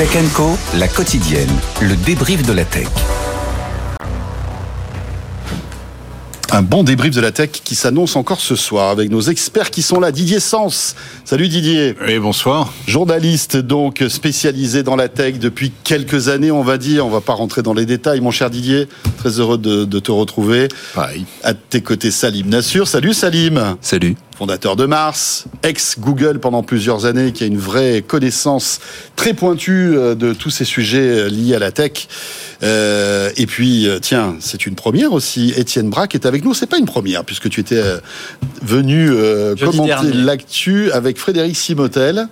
Tech Co, la quotidienne, le débrief de la tech. Un bon débrief de la tech qui s'annonce encore ce soir avec nos experts qui sont là. Didier Sens. Salut Didier. Oui, bonsoir. Journaliste donc spécialisé dans la tech depuis quelques années, on va dire. On va pas rentrer dans les détails, mon cher Didier. Très heureux de, te retrouver. Pareil. À tes côtés, Salim Nassur. Salut Salim. Salut fondateur de Mars, ex-Google pendant plusieurs années, qui a une vraie connaissance très pointue euh, de tous ces sujets euh, liés à la tech. Euh, et puis, tiens, c'est une première aussi. Étienne Braque est avec nous. C'est pas une première, puisque tu étais venu commenter l'actu avec Frédéric Simotel.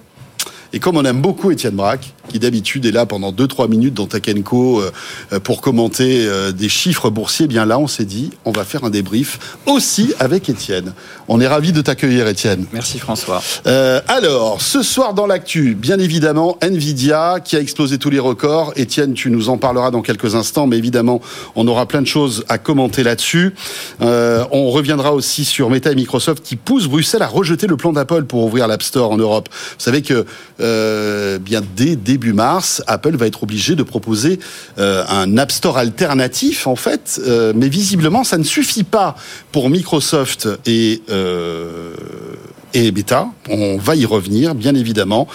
Et comme on aime beaucoup Étienne Braque, qui d'habitude est là pendant 2-3 minutes dans Takenko euh, pour commenter euh, des chiffres boursiers, eh bien là, on s'est dit, on va faire un débrief aussi avec Étienne. On est ravi de t'accueillir, Étienne. Merci François. Euh, alors, ce soir dans l'actu, bien évidemment, Nvidia qui a explosé tous les records. Étienne, tu nous en parleras dans quelques instants, mais évidemment, on aura plein de choses à commenter là-dessus. on reviendra aussi sur Meta et Microsoft qui poussent Bruxelles à rejeter le plan d'Apple pour ouvrir l'App Store en Europe. Vous savez que euh, bien dès début mars, Apple va être obligé de proposer euh, un App Store alternatif en fait, euh, mais visiblement ça ne suffit pas pour Microsoft et et Beta. On va y revenir, bien évidemment.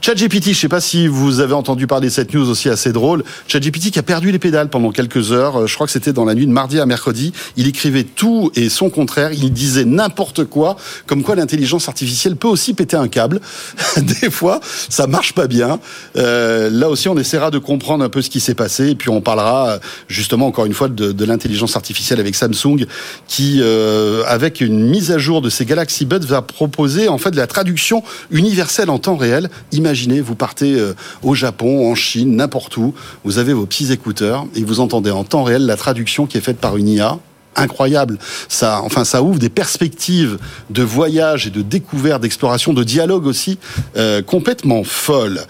ChatGPT, je ne sais pas si vous avez entendu parler de cette news aussi assez drôle. ChatGPT qui a perdu les pédales pendant quelques heures. Euh, je crois que c'était dans la nuit de mardi à mercredi. Il écrivait tout et son contraire. Il disait n'importe quoi, comme quoi l'intelligence artificielle peut aussi péter un câble. Des fois, ça marche pas bien. Euh, là aussi, on essaiera de comprendre un peu ce qui s'est passé. Et puis, on parlera justement encore une fois de, de l'intelligence artificielle avec Samsung, qui, euh, avec une mise à jour de ses Galaxy Buds, va proposer en fait de la traduction universelle en temps réel. Imaginez, vous partez euh, au Japon, en Chine, n'importe où, vous avez vos petits écouteurs et vous entendez en temps réel la traduction qui est faite par une IA incroyable. Ça, enfin, ça ouvre des perspectives de voyage et de découverte, d'exploration, de dialogue aussi euh, complètement folles.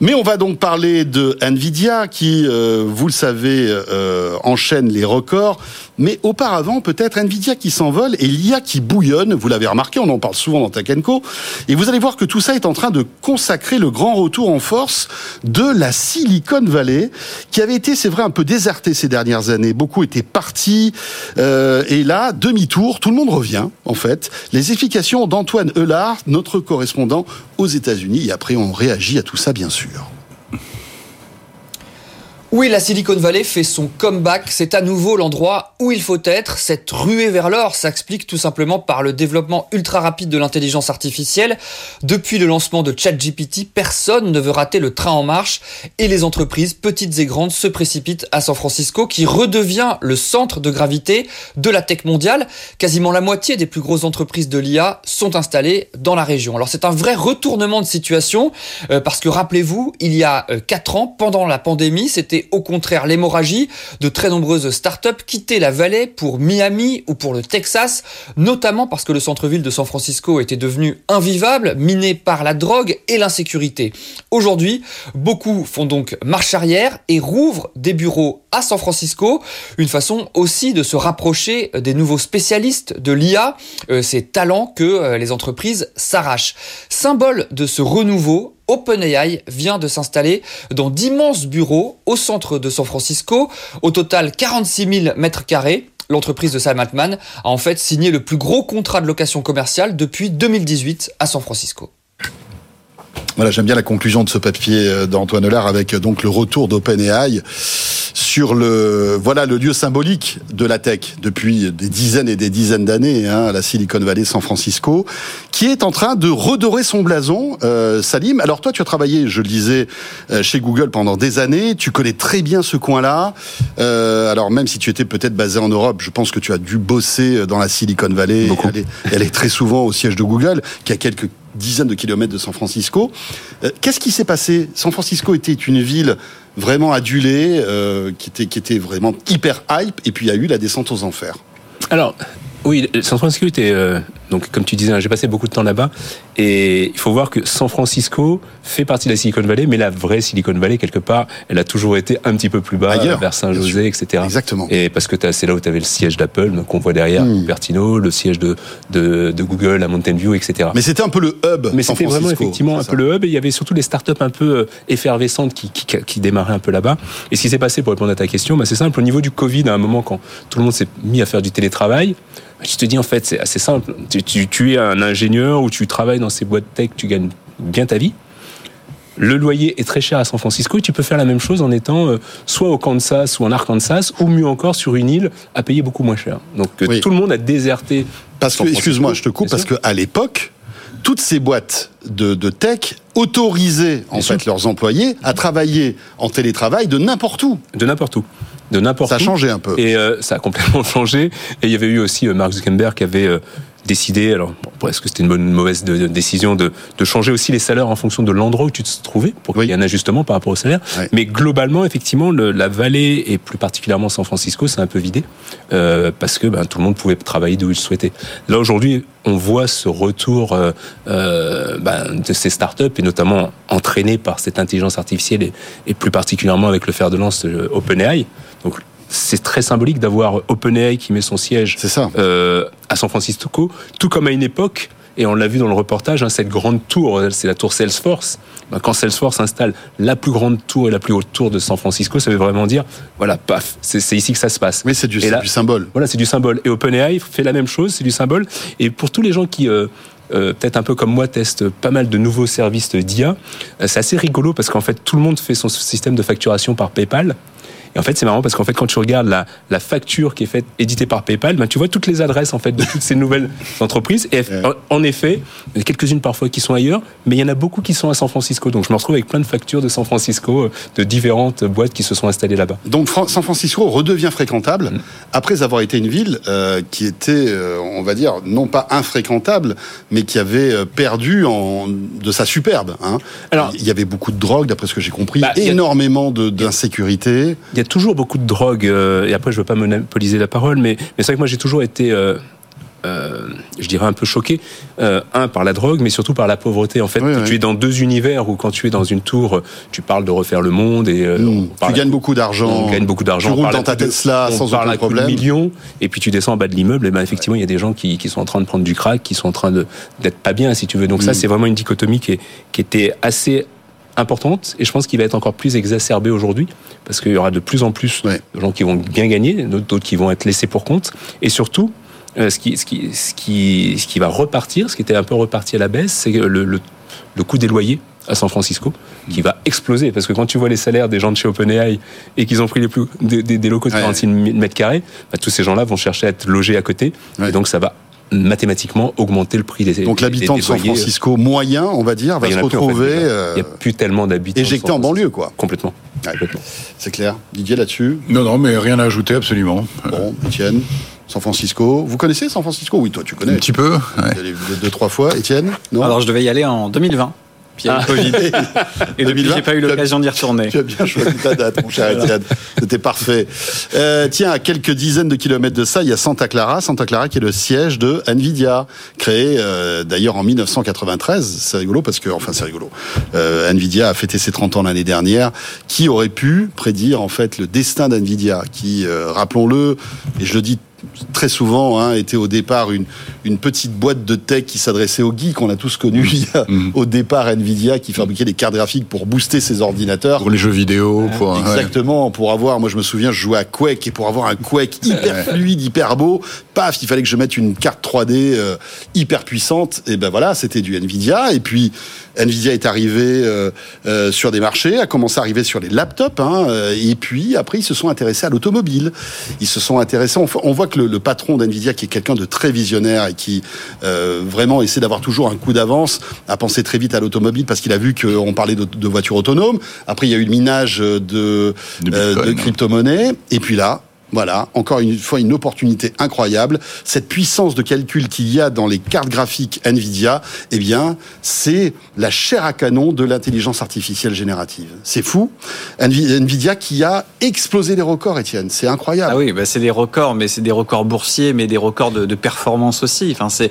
Mais on va donc parler de Nvidia qui, euh, vous le savez, euh, enchaîne les records. Mais auparavant, peut-être Nvidia qui s'envole et l'IA qui bouillonne. Vous l'avez remarqué, on en parle souvent dans Takenko. Et vous allez voir que tout ça est en train de consacrer le grand retour en force de la Silicon Valley, qui avait été, c'est vrai, un peu désertée ces dernières années. Beaucoup étaient partis. Euh, et là, demi-tour, tout le monde revient, en fait. Les explications d'Antoine Eulard, notre correspondant aux États-Unis. Et après, on réagit à tout ça, bien sûr. Oui, la Silicon Valley fait son comeback. C'est à nouveau l'endroit où il faut être. Cette ruée vers l'or s'explique tout simplement par le développement ultra rapide de l'intelligence artificielle. Depuis le lancement de ChatGPT, personne ne veut rater le train en marche et les entreprises, petites et grandes, se précipitent à San Francisco qui redevient le centre de gravité de la tech mondiale. Quasiment la moitié des plus grosses entreprises de l'IA sont installées dans la région. Alors c'est un vrai retournement de situation euh, parce que rappelez-vous, il y a 4 euh, ans, pendant la pandémie, c'était au contraire l'hémorragie. De très nombreuses startups quittaient la vallée pour Miami ou pour le Texas, notamment parce que le centre-ville de San Francisco était devenu invivable, miné par la drogue et l'insécurité. Aujourd'hui, beaucoup font donc marche arrière et rouvrent des bureaux à San Francisco, une façon aussi de se rapprocher des nouveaux spécialistes de l'IA, euh, ces talents que euh, les entreprises s'arrachent. Symbole de ce renouveau, OpenAI vient de s'installer dans d'immenses bureaux au centre de San Francisco, au total 46 000 mètres carrés. L'entreprise de Sam Altman a en fait signé le plus gros contrat de location commerciale depuis 2018 à San Francisco. Voilà, j'aime bien la conclusion de ce papier euh, d'Antoine Hollard avec euh, donc le retour d'OpenAI sur le voilà le lieu symbolique de la tech depuis des dizaines et des dizaines d'années, hein, la Silicon Valley, San Francisco, qui est en train de redorer son blason. Euh, Salim, alors toi, tu as travaillé, je le disais, chez Google pendant des années. Tu connais très bien ce coin-là. alors même si tu étais peut-être basé en Europe, je pense que tu as dû bosser dans la Silicon Valley. Elle est, elle est très souvent au siège de Google, qui a quelques dizaines de kilomètres de San Francisco. Euh, qu'est-ce qui s'est passé? San Francisco était une ville vraiment adulée, euh, qui, était, qui était vraiment hyper hype, et puis il y a eu la descente aux enfers. Alors, oui, San Francisco était euh, Donc, comme tu disais, j'ai passé beaucoup de temps là-bas. Et il faut voir que San Francisco fait partie de la Silicon Valley, mais la vraie Silicon Valley, quelque part, elle a toujours été un petit peu plus bas, Ailleurs, vers Saint-José, etc. Exactement. Et parce que c'est là où tu avais le siège d'Apple, qu'on voit derrière, Hmm. Cupertino, le siège de, de, de Google à Mountain View, etc. Mais c'était un peu le hub. Mais c'était vraiment effectivement un peu le hub et il y avait surtout des startups un peu euh, effervescentes qui, qui, qui démarraient un peu là-bas. Et ce qui s'est passé pour répondre à ta question, bah, c'est simple. Au niveau du Covid, à un moment quand tout le monde s'est mis à faire du télétravail, bah, tu te dis en fait c'est assez simple. Tu, tu, tu es un ingénieur ou tu travailles dans ces boîtes tech, tu gagnes bien ta vie. Le loyer est très cher à San Francisco et tu peux faire la même chose en étant euh, soit au Kansas ou en Arkansas ou mieux encore sur une île à payer beaucoup moins cher. Donc euh, Oui. tout le monde a déserté. Parce que, excuse-moi, je te coupe, parce qu'à l'époque, toutes ces boîtes de, de tech autorisaient en fait leurs employés à travailler en télétravail de n'importe où. De n'importe où. De n'importe Ça a où. changé un peu. Et euh, ça a complètement changé. Et il y avait eu aussi euh, Mark Zuckerberg qui avait euh, décidé, alors bon, est-ce que c'était une bonne mauvaise de- de- décision de, de changer aussi les salaires en fonction de l'endroit où tu te trouvais pour qu'il Oui. y ait un ajustement par rapport au salaire? Mais globalement, effectivement, le- la vallée et plus particulièrement San Francisco, c'est un peu vidé euh, parce que ben, tout le monde pouvait travailler d'où il souhaitait. Là aujourd'hui, on voit ce retour euh, euh, ben, de ces startups et notamment entraînés par cette intelligence artificielle et, et plus particulièrement avec le fer de lance OpenAI. Donc c'est très symbolique d'avoir OpenAI qui met son siège ça. euh, à San Francisco, tout comme à une époque, et on l'a vu dans le reportage, hein, cette grande tour, c'est la tour Salesforce. Ben, quand Salesforce installe la plus grande tour et la plus haute tour de San Francisco, ça veut vraiment dire, voilà, paf, c'est ici que ça se passe. Mais c'est du, là- symbole. Voilà, c'est du symbole. Et OpenAI fait la même chose, c'est du symbole. Et pour tous les gens qui, euh, euh, peut-être un peu comme moi, testent pas mal de nouveaux services d'IA, euh, c'est assez rigolo parce qu'en fait, tout le monde fait son système de facturation par PayPal. Et en fait, c'est marrant parce qu'en fait, quand tu regardes la, la facture qui est faite, éditée par PayPal, ben, tu vois toutes les adresses en fait de toutes ces nouvelles entreprises. Et en, en effet, il y en a quelques-unes parfois qui sont ailleurs, mais il y en a beaucoup qui sont à San Francisco. Donc, je me retrouve avec plein de factures de San Francisco, euh, de différentes boîtes qui se sont installées là-bas. Donc Fran- San Francisco redevient fréquentable Mm. après avoir été une ville euh, qui était, euh, on va dire, non pas infréquentable, mais qui avait perdu en, de sa superbe. hein. Alors- il y avait beaucoup de drogue, d'après ce que j'ai compris, Bah, énormément d'insécurité. Il y a toujours beaucoup de drogue, euh, et après je veux pas monopoliser la parole, mais, mais c'est vrai que moi j'ai toujours été, euh, euh, je dirais un peu choqué, euh, un par la drogue, mais surtout par la pauvreté. En fait, Oui, tu oui. es dans deux univers où quand tu es dans une tour, tu parles de refaire le monde et euh, Mm. on Tu gagnes beaucoup d'argent. on gagne beaucoup d'argent. Tu roules dans ta de- Tesla on sans aucun coup de problème. millions, et puis tu descends en bas de l'immeuble, et ben effectivement il y a des gens qui, qui sont en train de prendre du crack, qui sont en train de d'être pas bien, si tu veux. Donc ça Mm. c'est vraiment une dichotomie qui, est, qui était assez importante, et je pense qu'il va être encore plus exacerbé aujourd'hui, parce qu'il y aura de plus en plus Ouais. de gens qui vont bien gagner, d'autres qui vont être laissés pour compte, et surtout. euh, ce, qui, ce, qui, ce, qui, ce qui va repartir, ce qui était un peu reparti à la baisse, c'est le, le, le coût des loyers à San Francisco qui va exploser parce que quand tu vois les salaires des gens de chez OpenAI et qu'ils ont pris les plus, des, des- des locaux de Ouais. 46 mètres carrés, bah, tous ces gens-là vont chercher à être logés à côté Ouais. et donc ça va mathématiquement augmenter le prix des Donc l'habitant de San loyers. Francisco moyen, on va dire, va Il y se en a plus, en fait, retrouver euh, Il n'y a plus tellement d'habitants. éjecté en banlieue, quoi. Complètement. Ouais. Complètement. C'est clair. Didier là-dessus. Non, non, mais rien à ajouter, absolument. Bon, Étienne, San Francisco. Vous connaissez San Francisco? Oui, toi, tu connais. Un petit peu. ouais. Vous y allez deux, deux, trois fois. Étienne? Non? Alors je devais y aller en 2020. Puis il y a eu le Covid. Et depuis, 2020, j'ai pas eu l'occasion d'y retourner. Tu as bien choisi ta date, mon cher Étienne. C'était parfait. Euh, tiens, à quelques dizaines de kilomètres de ça, il y a Santa Clara. Santa Clara qui est le siège de Nvidia, créé euh, d'ailleurs en 1993. C'est rigolo parce que, enfin, c'est rigolo. Euh, Nvidia a fêté ses 30 ans l'année dernière. Qui aurait pu prédire en fait le destin d'Nvidia, qui, euh, rappelons-le, et je le dis très souvent hein, était au départ une, une petite boîte de tech qui s'adressait aux geeks. On a tous connu il y a, Mhm. au départ Nvidia qui fabriquait des cartes graphiques pour booster ses ordinateurs. Pour les jeux vidéo, pour. ouais. Exactement, pour avoir, moi je me souviens, je jouais à Quake et pour avoir un Quake hyper fluide, hyper beau, paf, il fallait que je mette une carte 3D euh, hyper puissante. Et ben voilà, c'était du Nvidia. Et puis Nvidia est arrivé euh, euh, sur des marchés, a commencé à arriver sur les laptops. Hein, euh, et puis après, ils se sont intéressés à l'automobile. Ils se sont intéressés. On, voit que le, le patron d'Nvidia, qui est quelqu'un de très visionnaire et qui euh, vraiment essaie d'avoir toujours un coup d'avance, a pensé très vite à l'automobile parce qu'il a vu qu'on parlait de, de voitures autonomes. Après, il y a eu le minage de, De crypto-monnaies. Et puis là, Voilà, encore une fois une opportunité incroyable. Cette puissance de calcul qu'il y a dans les cartes graphiques Nvidia, eh bien, c'est la chair à canon de l'intelligence artificielle générative. C'est fou. Nvidia qui a explosé les records, Étienne. C'est incroyable. Ah oui, bah c'est des records, mais c'est des records boursiers, mais des records de, performance aussi. Enfin, c'est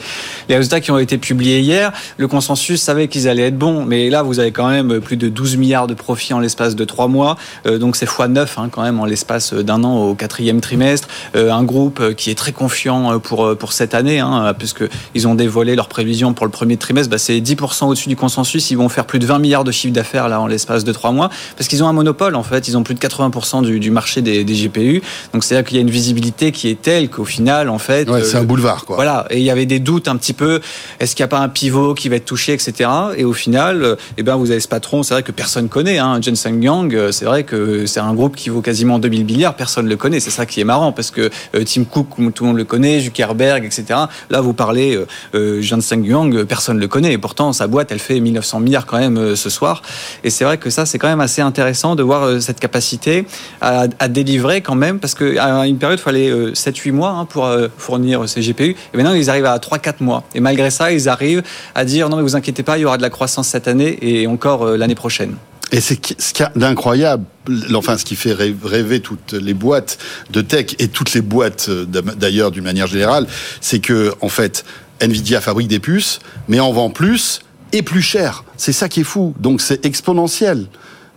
les résultats qui ont été publiés hier. Le consensus savait qu'ils allaient être bons, mais là, vous avez quand même plus de 12 milliards de profits en l'espace de trois mois. Euh, donc c'est fois 9 hein, quand même en l'espace d'un an au quatrième trimestre. Euh, un groupe euh, qui est très confiant pour, pour cette année, hein, puisqu'ils ont dévoilé leurs prévisions pour le premier trimestre. Bah, c'est 10% au-dessus du consensus. Ils vont faire plus de 20 milliards de chiffre d'affaires là en l'espace de trois mois, parce qu'ils ont un monopole en fait. Ils ont plus de 80% du, du, marché des, des GPU. Donc c'est-à-dire qu'il y a une visibilité qui est telle qu'au final, en fait, ouais, c'est un boulevard quoi. Voilà. Et il y avait des doutes un petit peu. Est-ce qu'il n'y a pas un pivot qui va être touché, etc. Et au final, eh ben vous avez ce patron. C'est vrai que personne connaît. Hein, Jensen Yang. C'est vrai que c'est un groupe qui vaut quasiment 2000 milliards. Personne le connaît. C'est ça qui est marrant parce que euh, Tim Cook, tout le monde le connaît, Zuckerberg, etc. Là, vous parlez euh, euh Jensen Yang, personne le connaît. Et pourtant, sa boîte, elle fait 1900 milliards quand même euh, ce soir. Et c'est vrai que ça, c'est quand même assez intéressant de voir cette capacité à, à, délivrer quand même, parce qu'à une période, il fallait 7-8 mois hein, pour fournir ces GPU. Et maintenant, ils arrivent à 3-4 mois. Et malgré ça, ils arrivent à dire non, mais vous inquiétez pas, il y aura de la croissance cette année et encore l'année prochaine. Et c'est ce qu'il y a d'incroyable, enfin ce qui fait rêver toutes les boîtes de tech et toutes les boîtes euh, d'ailleurs d'une manière générale, c'est que en fait Nvidia fabrique des puces, mais en vend plus et plus cher. C'est ça qui est fou. Donc c'est exponentiel.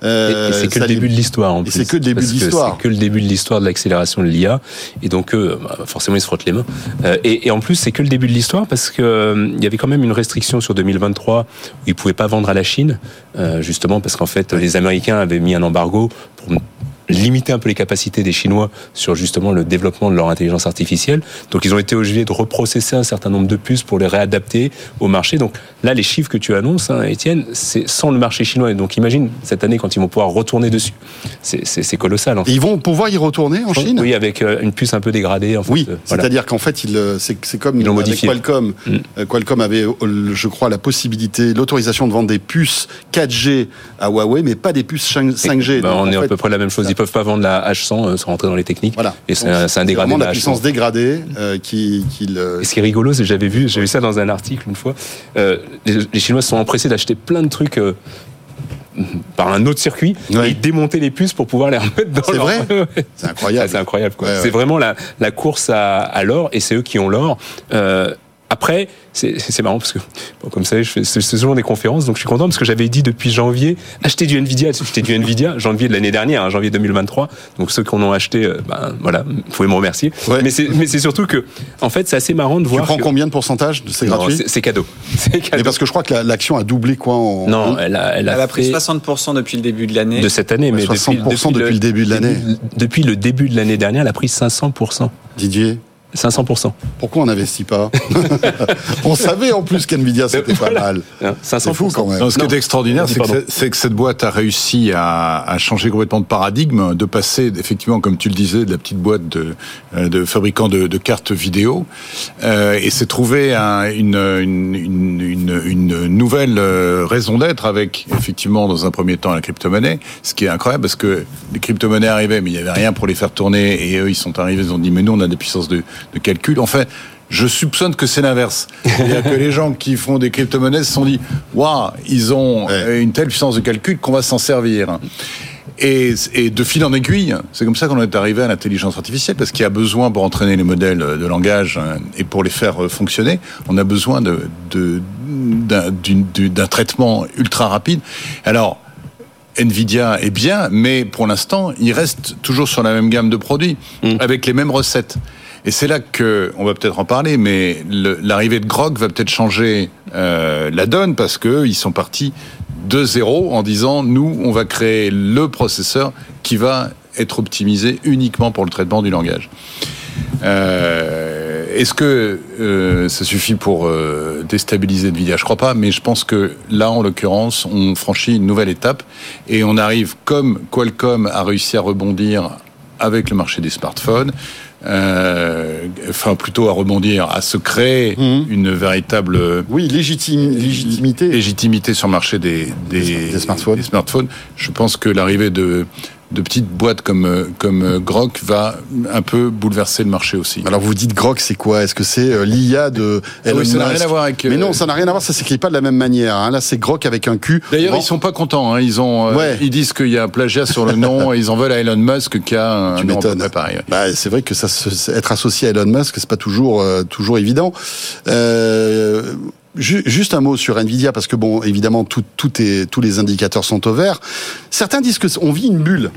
Euh, c'est que le début de l'histoire en plus. C'est que le début de l'histoire. C'est que le début de l'histoire de l'accélération de l'IA. Et donc, eux, bah, forcément, ils se frottent les mains. Euh, et, et, en plus, c'est que le début de l'histoire parce que euh, il y avait quand même une restriction sur 2023 où ils pouvaient pas vendre à la Chine, euh, justement parce qu'en fait, les Américains avaient mis un embargo pour limiter un peu les capacités des Chinois sur justement le développement de leur intelligence artificielle. Donc ils ont été obligés de reprocesser un certain nombre de puces pour les réadapter au marché. Donc là, les chiffres que tu annonces, hein, Étienne, c'est sans le marché chinois. Donc imagine cette année quand ils vont pouvoir retourner dessus. C'est colossal. En fait. Ils vont pouvoir y retourner en Chine Oui, avec euh, une puce un peu dégradée. En fait. Oui, c'est-à-dire qu'en fait, c'est comme ils l'ont modifié. Qualcomm. Mm. Euh, Qualcomm avait, euh, je crois, la possibilité, l'autorisation de vendre des puces 4G à Huawei, mais pas des puces 5G. Ben, on est à peu près la même chose peuvent pas vendre la H100 euh, sans rentrer dans les techniques. Voilà. Et c'est un, un, dégradé. de la, puissance dégradée euh, qui, qui le... Et ce qui est rigolo, c'est que j'avais vu, j'ai vu ça dans un article une fois. Euh, les, les, Chinois sont empressés d'acheter plein de trucs. Euh, par un autre circuit ouais. et démonter les puces pour pouvoir les remettre dans C'est leur... vrai C'est incroyable. c'est incroyable. Ouais, c'est vraiment la, la course à, à l'or et c'est eux qui ont l'or. Euh, après, c'est marrant parce que, bon, comme ça, je fais genre des conférences, donc je suis content parce que j'avais dit depuis janvier, acheter du Nvidia, acheter du Nvidia, janvier de l'année dernière, hein, janvier 2023. Donc ceux qui en ont acheté, euh, ben voilà, vous pouvez me remercier. Ouais. Mais c'est surtout que, en fait, c'est assez marrant de voir. Tu prends que... combien de pourcentage C'est gratuit C'est cadeau. cadeau. Mais parce que je crois que l'action la, a doublé quoi en. Non, elle a, elle a, elle a pris 60% depuis le début de l'année. De cette année, mais 60% depuis, depuis, depuis le début de l'année. Depuis le début de l'année dernière, elle a pris 500%. Didier 500%. Pourquoi on n'investit pas On savait en plus qu'NVIDIA c'était voilà. pas mal. 500 fou quand même. Non, ce qui est extraordinaire, c'est que, que, cette boîte a réussi à, à, changer complètement de paradigme, de passer effectivement, comme tu le disais, de la petite boîte de, de fabricant de, de, cartes vidéo, euh, et s'est trouvé un, une, une, une, une, nouvelle euh, raison d'être avec effectivement dans un premier temps la crypto-monnaie, ce qui est incroyable parce que les crypto-monnaies arrivaient, mais il n'y avait rien pour les faire tourner, et eux ils sont arrivés, ils ont dit mais nous on a des puissances de de calcul. Enfin, je soupçonne que c'est l'inverse. C'est-à-dire que les gens qui font des crypto-monnaies se sont dit Waouh, ils ont ouais. une telle puissance de calcul qu'on va s'en servir. Et, et, de fil en aiguille, c'est comme ça qu'on est arrivé à l'intelligence artificielle, parce qu'il y a besoin pour entraîner les modèles de langage et pour les faire fonctionner, on a besoin de, de, d'un traitement ultra rapide. Alors, Nvidia est bien, mais pour l'instant, il reste toujours sur la même gamme de produits, mmh. avec les mêmes recettes. Et c'est là que, on va peut-être en parler, mais l'arrivée de Grok va peut-être changer euh, la donne parce que ils sont partis de zéro en disant nous, on va créer le processeur qui va être optimisé uniquement pour le traitement du langage. Euh, Est-ce que euh, ça suffit pour déstabiliser Nvidia? Je crois pas, mais je pense que là, en l'occurrence, on franchit une nouvelle étape et on arrive, comme Qualcomm a réussi à rebondir avec le marché des smartphones, euh, enfin plutôt à rebondir, à se créer mmh. une véritable oui légitime, légitimité légitimité sur le marché des, des, des, smartphones. des smartphones. Je pense que l'arrivée de de petites boîtes comme comme Grok va un peu bouleverser le marché aussi. Alors vous dites Grok, c'est quoi? Est-ce que c'est l'IA de ah Elon Ça n'a rien à voir avec. Mais non, ça n'a rien à voir. Ça s'écrit pas de la même manière. Hein. Là, c'est Grok avec un Q. D'ailleurs, ils sont pas contents. Hein. Ils ont, ils disent qu'il y a un plagiat sur le nom. et ils en veulent à Elon Musk qui a un nom pareil. Bah, c'est vrai que ça, être associé à Elon Musk, c'est pas toujours toujours évident. Euh, Juste un mot sur Nvidia parce que bon, évidemment, tout, tous les indicateurs sont au vert. Certains disent que on vit une bulle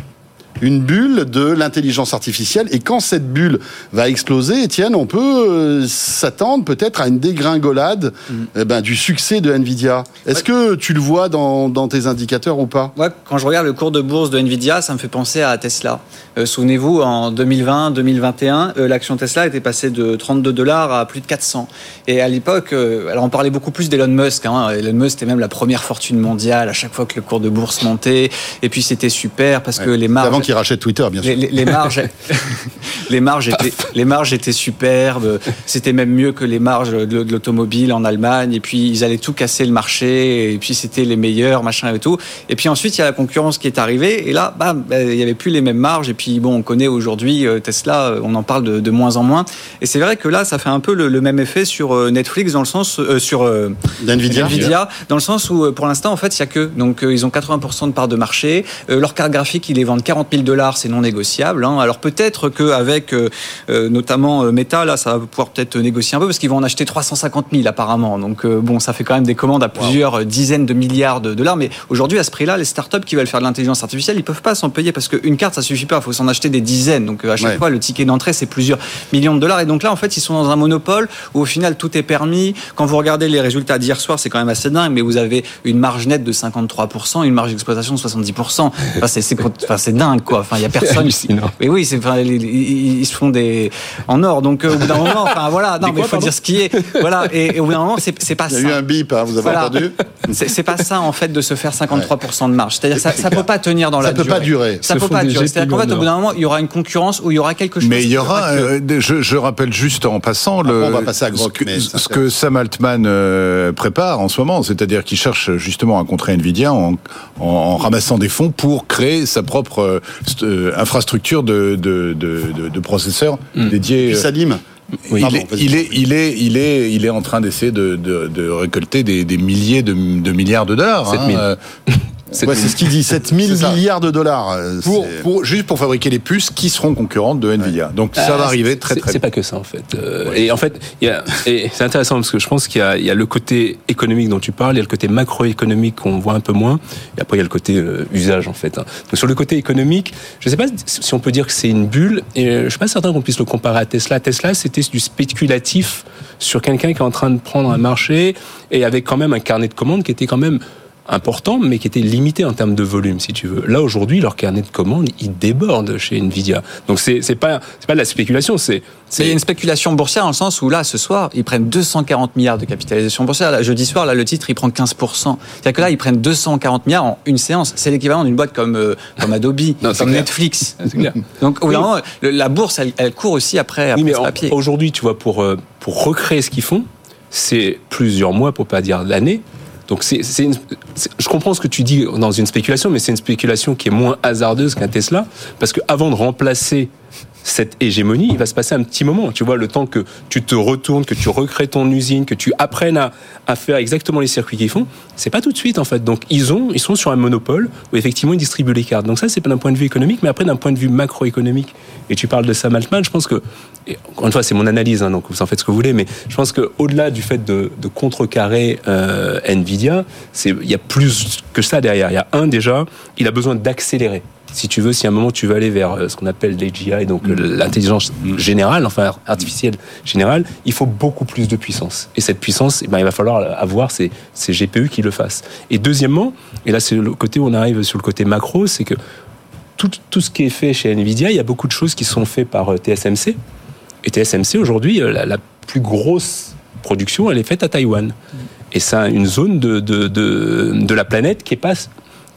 une bulle de l'intelligence artificielle. Et quand cette bulle va exploser, Étienne, on peut euh, s'attendre peut-être à une dégringolade mm. eh ben, du succès de Nvidia. Est-ce que tu le vois dans, tes indicateurs ou pas? Ouais, Quand je regarde le cours de bourse de Nvidia, ça me fait penser à Tesla. Euh, souvenez-vous, en 2020-2021, euh, l'action Tesla était passée de 32 dollars à plus de 400. Et à l'époque, alors on parlait beaucoup plus d'Elon Musk. Hein. Elon Musk était même la première fortune mondiale à chaque fois que le cours de bourse montait. Et puis c'était super parce que les marges qui rachète Twitter, bien sûr. Les, marges, les marges étaient, les marges étaient superbes. C'était même mieux que les marges de, l'automobile en Allemagne. Et puis ils allaient tout casser le marché. Et puis c'était les meilleurs, machin et tout. Et puis ensuite il y a la concurrence qui est arrivée. Et là, bam, ben, il y avait plus les mêmes marges. Et puis bon, on connaît aujourd'hui euh, Tesla. Euh, on en parle de, moins en moins. Et c'est vrai que là, ça fait un peu le, même effet sur euh, Netflix dans le sens sur Nvidia. Nvidia, dans le sens où pour l'instant en fait il y a que donc ils ont 80% de part de marché. leur carte graphique ils les vendent 40 000 dollars c'est non négociable. Hein. Alors peut-être qu'avec euh, euh, notamment euh, Meta, là, ça va pouvoir peut-être négocier un peu parce qu'ils vont en acheter 350 000 apparemment. Donc bon, ça fait quand même des commandes à plusieurs dizaines de milliards de dollars. Mais aujourd'hui, à ce prix-là, les startups qui veulent faire de l'intelligence artificielle, ils peuvent pas s'en payer parce qu'une carte, ça suffit pas. Il faut s'en acheter des dizaines. Donc à chaque fois, le ticket d'entrée, c'est plusieurs millions de dollars. Et donc là, en fait, ils sont dans un monopole où au final, tout est permis. Quand vous regardez les résultats d'hier soir, c'est quand même assez dingue. Mais vous avez une marge nette de 53%, une marge d'exploitation de 70%. Enfin, c'est dingue, quoi. Enfin, il y a personne. mais oui, c'est, enfin, ils, se font des en or. Donc euh, au bout d'un moment, enfin voilà, non, mais il faut dire ce qui est. Voilà, et, au bout d'un moment, c'est, pas ça. Il y a eu un bip, hein, vous avez entendu c'est, pas ça en fait de se faire 53% de marge. C'est-à-dire ça, ça peut pas tenir dans la durée. Ça peut pas durer. Ça peut pas durer. C'est-à-dire qu'en fait, au bout d'un moment, il y aura une concurrence où il y aura quelque chose. Mais il y aura. Euh, je, je, rappelle juste en passant le. On va passer à ce que, ce que Sam Altman euh, prépare en ce moment, c'est-à-dire qu'il cherche justement à contrer Nvidia en, en, en, ramassant des fonds pour créer sa propre infrastructure de, de, de, de processeurs mm. dédiés. Salim il, est, il, est, il, est, il, est, il est en train d'essayer de, de, de récolter des, des, milliers de, milliards de dollars. 7 000. Hein, c'est ce qu'il dit, 7 000 milliards de dollars. Euh, pour, pour, juste pour fabriquer les puces qui seront concurrentes de Nvidia. Donc ça va ah, arriver très très C'est pas que ça en fait. Euh, et en fait, c'est intéressant parce que je pense qu'il y, y, a le côté économique dont tu parles, il y a le côté macroéconomique qu'on voit un peu moins, et après il y a le côté euh, usage en fait. Hein. Donc sur le côté économique, je sais pas si on peut dire que c'est une bulle, et je suis pas certain qu'on puisse le comparer à Tesla. Tesla, c'était du spéculatif sur quelqu'un qui est en train de prendre un marché et avec quand même un carnet de commandes qui était quand même important, mais qui était limité en termes de volume, si tu veux. Là, aujourd'hui, leur carnet de commandes, il déborde chez Nvidia. Donc, c'est c'est pas c'est pas de la spéculation, c'est c'est une spéculation boursière dans le sens où là, ce soir, ils prennent 240 milliards de capitalisation boursière. Là, jeudi soir, là, le titre, il prend 15% C'est-à-dire que là, ils prennent 240 milliards en une séance. C'est l'équivalent d'une boîte comme euh, comme Adobe, comme Netflix. Donc, au la bourse, elle, court aussi après, après oui, mais Aujourd'hui, tu vois, pour euh, pour recréer ce qu'ils font, c'est plusieurs mois, pour pas dire l'année. Donc je comprends ce que tu dis dans une spéculation, mais c'est une spéculation qui est moins hasardeuse qu'un Tesla, parce que avant de remplacer cette hégémonie, il va se passer un petit moment. Tu vois, le temps que tu te retournes, que tu recrées ton usine, que tu apprennes à, faire exactement les circuits qu'ils font, c'est pas tout de suite en fait. Donc ils ont, ils sont sur un monopole où effectivement ils distribuent les cartes. Donc ça c'est pas d'un point de vue économique, mais après d'un point de vue macroéconomique. Et tu parles de Sam Altman, je pense que, encore une fois c'est mon analyse, hein, donc vous en faites ce que vous voulez, mais je pense que au-delà du fait de, contrecarrer euh, Nvidia, il y a plus que ça derrière. Il y a un déjà, il a besoin d'accélérer si tu veux, si à un moment tu veux aller vers euh, ce qu'on appelle l'AGI, donc mm. l'intelligence générale, enfin artificielle générale, il faut beaucoup plus de puissance. Et cette puissance, eh ben, il va falloir avoir ces, ces GPU qui le fassent. Et deuxièmement, et là c'est le côté où on arrive sur le côté macro, c'est que tout, tout, ce qui est fait chez Nvidia, il y a beaucoup de choses qui sont faites par euh, TSMC. Et TSMC, aujourd'hui, euh, la, la, plus grosse production, elle est faite à Taïwan. Et c'est une zone de, de, de, de la planète qui est pas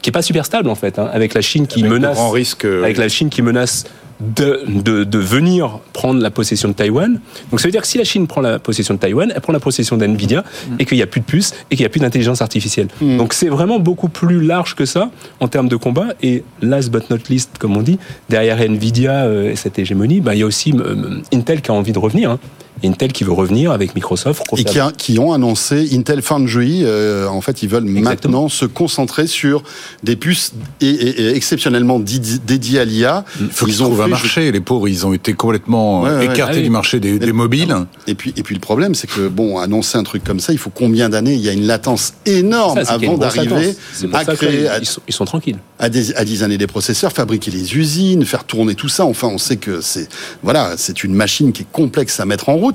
qui est pas super stable en fait, hein, avec la Chine qui menace, risque, avec la Chine qui menace de, de, de, venir prendre la possession de Taïwan. Donc ça veut dire que si la Chine prend la possession de Taïwan, elle prend la possession d'NVIDIA mm. et qu'il n'y a plus de puces et qu'il n'y a plus d'intelligence artificielle. Mm. Donc c'est vraiment beaucoup plus large que ça en termes de combat. Et last but not least, comme on dit, derrière NVIDIA euh, et cette hégémonie, bah, il y a aussi euh, Intel qui a envie de revenir. Hein. Intel qui veut revenir avec Microsoft. Et qui, qui, ont annoncé Intel Foundry. Euh, en fait, ils veulent maintenant se concentrer sur des puces et, exceptionnellement dédiées à l'IA. Il faut ils ont trouvé un marché. Les pauvres, ils ont été complètement écartés ah du marché des, des, mobiles. Et puis, et puis le problème, c'est que bon, annoncer un truc comme ça, il faut combien d'années? Il y a une latence énorme avant d'arriver à créer. ils, sont, tranquilles. À, des, à designer des processeurs, fabriquer les usines, faire tourner tout ça. Enfin, on sait que c'est voilà, c'est une machine qui est complexe à mettre en route.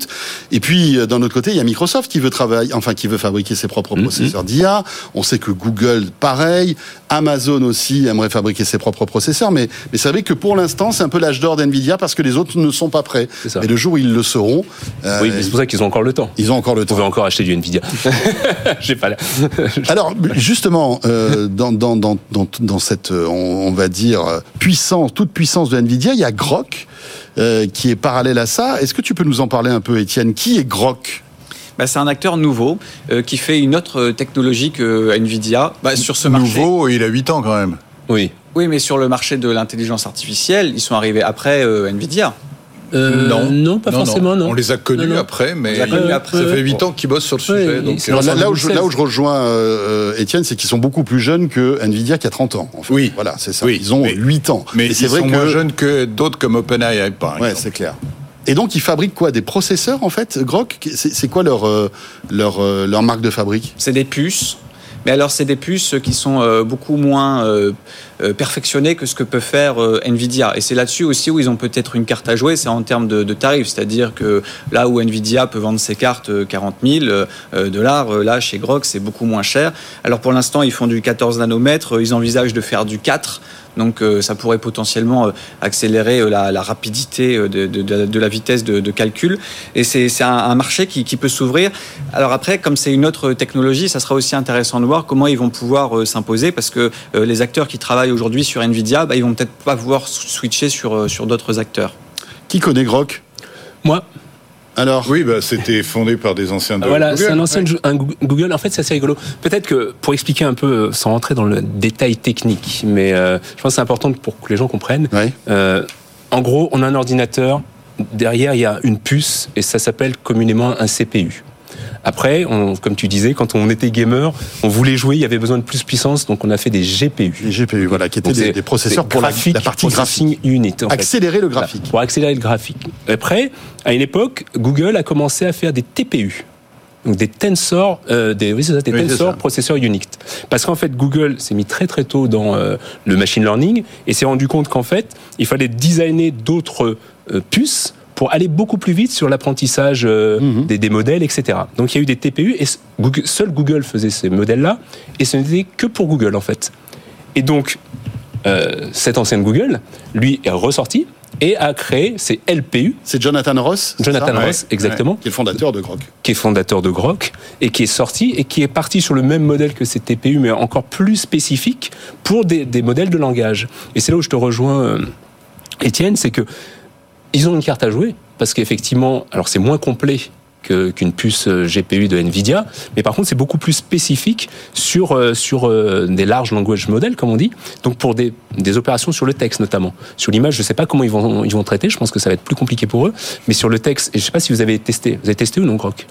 Et puis euh, d'un autre côté, il y a Microsoft qui veut travailler, enfin qui veut fabriquer ses propres mm-hmm. processeurs d'IA. On sait que Google, pareil, Amazon aussi aimerait fabriquer ses propres processeurs, mais mais c'est vrai que pour l'instant, c'est un peu l'âge d'or d'Nvidia parce que les autres ne sont pas prêts. Et le jour où ils le seront, euh, oui, c'est pour ça qu'ils ont encore le temps. Ils ont encore le temps. Vous pouvez encore acheter du Nvidia. J'ai pas. Alors justement, euh, dans, dans, dans, dans, cette, on, va dire puissance, toute puissance de Nvidia, il y a Grok euh, qui est parallèle à ça. Est-ce que tu peux nous en parler un peu, Étienne? Qui est Grok? Bah, c'est un acteur nouveau euh, qui fait une autre technologie que Nvidia bah, sur ce marché. Nouveau, il a 8 ans quand même. Oui. Oui, mais sur le marché de l'intelligence artificielle, ils sont arrivés après euh, Nvidia. Euh, non, non, pas forcément. Non. On les a connus après, mais ça fait 8 ans qu'ils bossent sur le sujet. Donc, là, où je, là, où je, rejoins euh, Étienne, c'est qu'ils sont beaucoup plus jeunes que Nvidia qui a 30 ans. En fait. Oui, voilà, c'est ça. ils ont 8 ans. Mais c'est vrai sont moins jeunes que d'autres comme OpenAI, par exemple. Ouais, c'est clair. Et donc, ils fabriquent quoi Des processeurs, en fait, Grok? C'est quoi leur, euh, leur, leur marque de fabrique? C'est des puces mais alors, c'est des puces qui sont euh, beaucoup moins euh, euh, perfectionnées que ce que peut faire Nvidia. Et c'est là-dessus aussi où ils ont peut-être une carte à jouer, c'est en termes de, tarifs. C'est-à-dire que là où Nvidia peut vendre ses cartes 40 000 dollars, là, chez Grok, c'est beaucoup moins cher. Alors, pour l'instant, ils font du 14 nanomètres. Ils envisagent de faire du 4. Donc euh, ça pourrait potentiellement euh, accélérer euh, la, rapidité de, la vitesse de, calcul. Et c'est un, marché qui, peut s'ouvrir. Alors après, comme c'est une autre technologie, ça sera aussi intéressant de voir comment ils vont pouvoir s'imposer parce que les acteurs qui travaillent aujourd'hui sur Nvidia, bah, ils vont peut-être pas pouvoir switcher sur, sur d'autres acteurs. Qui connaît Grok? Moi. Alors Oui, bah, c'était fondé par des anciens de Voilà, c'est un ancien Google. En fait, c'est assez rigolo. Peut-être que pour expliquer un peu, euh, sans rentrer dans le détail technique, mais euh, je pense que c'est important pour que les gens comprennent. Euh, en gros, on a un ordinateur. Derrière, il y a une puce et ça s'appelle communément un CPU. Après, comme tu disais, quand on était gamer, on voulait jouer, il y avait besoin de plus de puissance, donc on a fait des GPU. Les GPU, voilà, qui étaient des, processeurs pour la, partie graphique. Unit. accélérer le graphique. pour accélérer le graphique. Après, à une époque, Google a commencé à faire des TPU. Donc des tensors, euh, des, oui, ça, des tensors processeurs Unix. Parce qu'en fait, Google s'est mis très très tôt dans euh, le machine learning et s'est rendu compte qu'en fait, il fallait designer d'autres euh, puces pour aller beaucoup plus vite sur l'apprentissage euh, mhm. des, modèles, etc. Donc il y a eu des TPU et seul Google faisait ces modèles-là et ce n'était que pour Google en fait. Et donc euh, cette ancienne Google, lui, est ressorti et a créé ces LPU. C'est Jonathan Ross Jonathan Ross, exactement. Qui est fondateur de Grok. Qui est fondateur de Grok et qui est sorti et qui est parti sur le même modèle que ces TPU, mais encore plus spécifique pour des, modèles de langage. Et c'est là où je te rejoins, euh, Étienne, c'est que ils ont une carte à jouer parce qu'effectivement, alors c'est moins complet qu'une puce euh, GPU de Nvidia, mais par contre c'est beaucoup plus spécifique sur euh, sur euh, des larges language models comme on dit. Donc pour des, des opérations sur le texte notamment, sur l'image, je sais pas comment ils vont ils vont traiter. Je pense que ça va être plus compliqué pour eux, mais sur le texte, et je sais pas si vous avez testé. Vous avez testé ou non, Grok?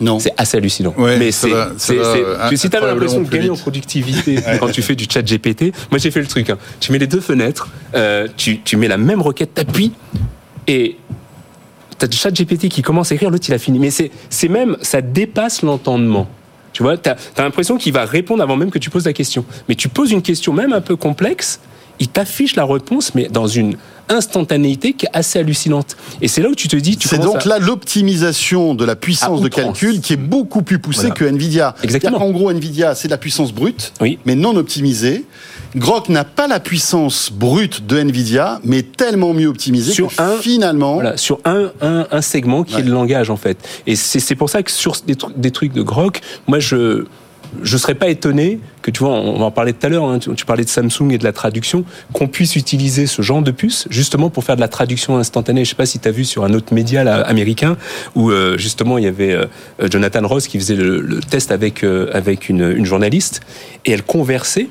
Non. C'est assez hallucinant. mais c'est, si tu as l'impression de gagner en productivité quand tu fais du chat GPT, moi j'ai fait le truc. Hein. Tu mets les deux fenêtres, tu, tu mets la même requête, t'appuies, et t'as chat GPT qui commence à écrire, l'autre il a fini. Mais c'est même, ça dépasse l'entendement. Tu vois, t'as as, l'impression qu'il va répondre avant même que tu poses la question. Mais tu poses une question même un peu complexe, il t'affiche la réponse, mais dans une instantanéité qui est assez hallucinante. Et c'est là où tu te dis... C'est donc là l'optimisation de la puissance de calcul qui est beaucoup plus poussée que Nvidia. Exactement. En gros, Nvidia, c'est de la puissance brute, oui. mais non optimisée. Grok n'a pas la puissance brute de Nvidia, mais tellement mieux optimisée sur que un, finalement... Voilà, sur un, un, un segment qui est le langage, en fait. Et c'est pour ça que sur des, des trucs de Grok, moi, je je serais pas étonné que tu vois, on va en parler tout à l'heure. Hein, tu, parlais de Samsung et de la traduction, qu'on puisse utiliser ce genre de puce justement pour faire de la traduction instantanée. Je sais pas si tu as vu sur un autre média américain où euh, justement il y avait euh, Jonathan Ross qui faisait le, test avec euh, avec une, une journaliste et elle conversait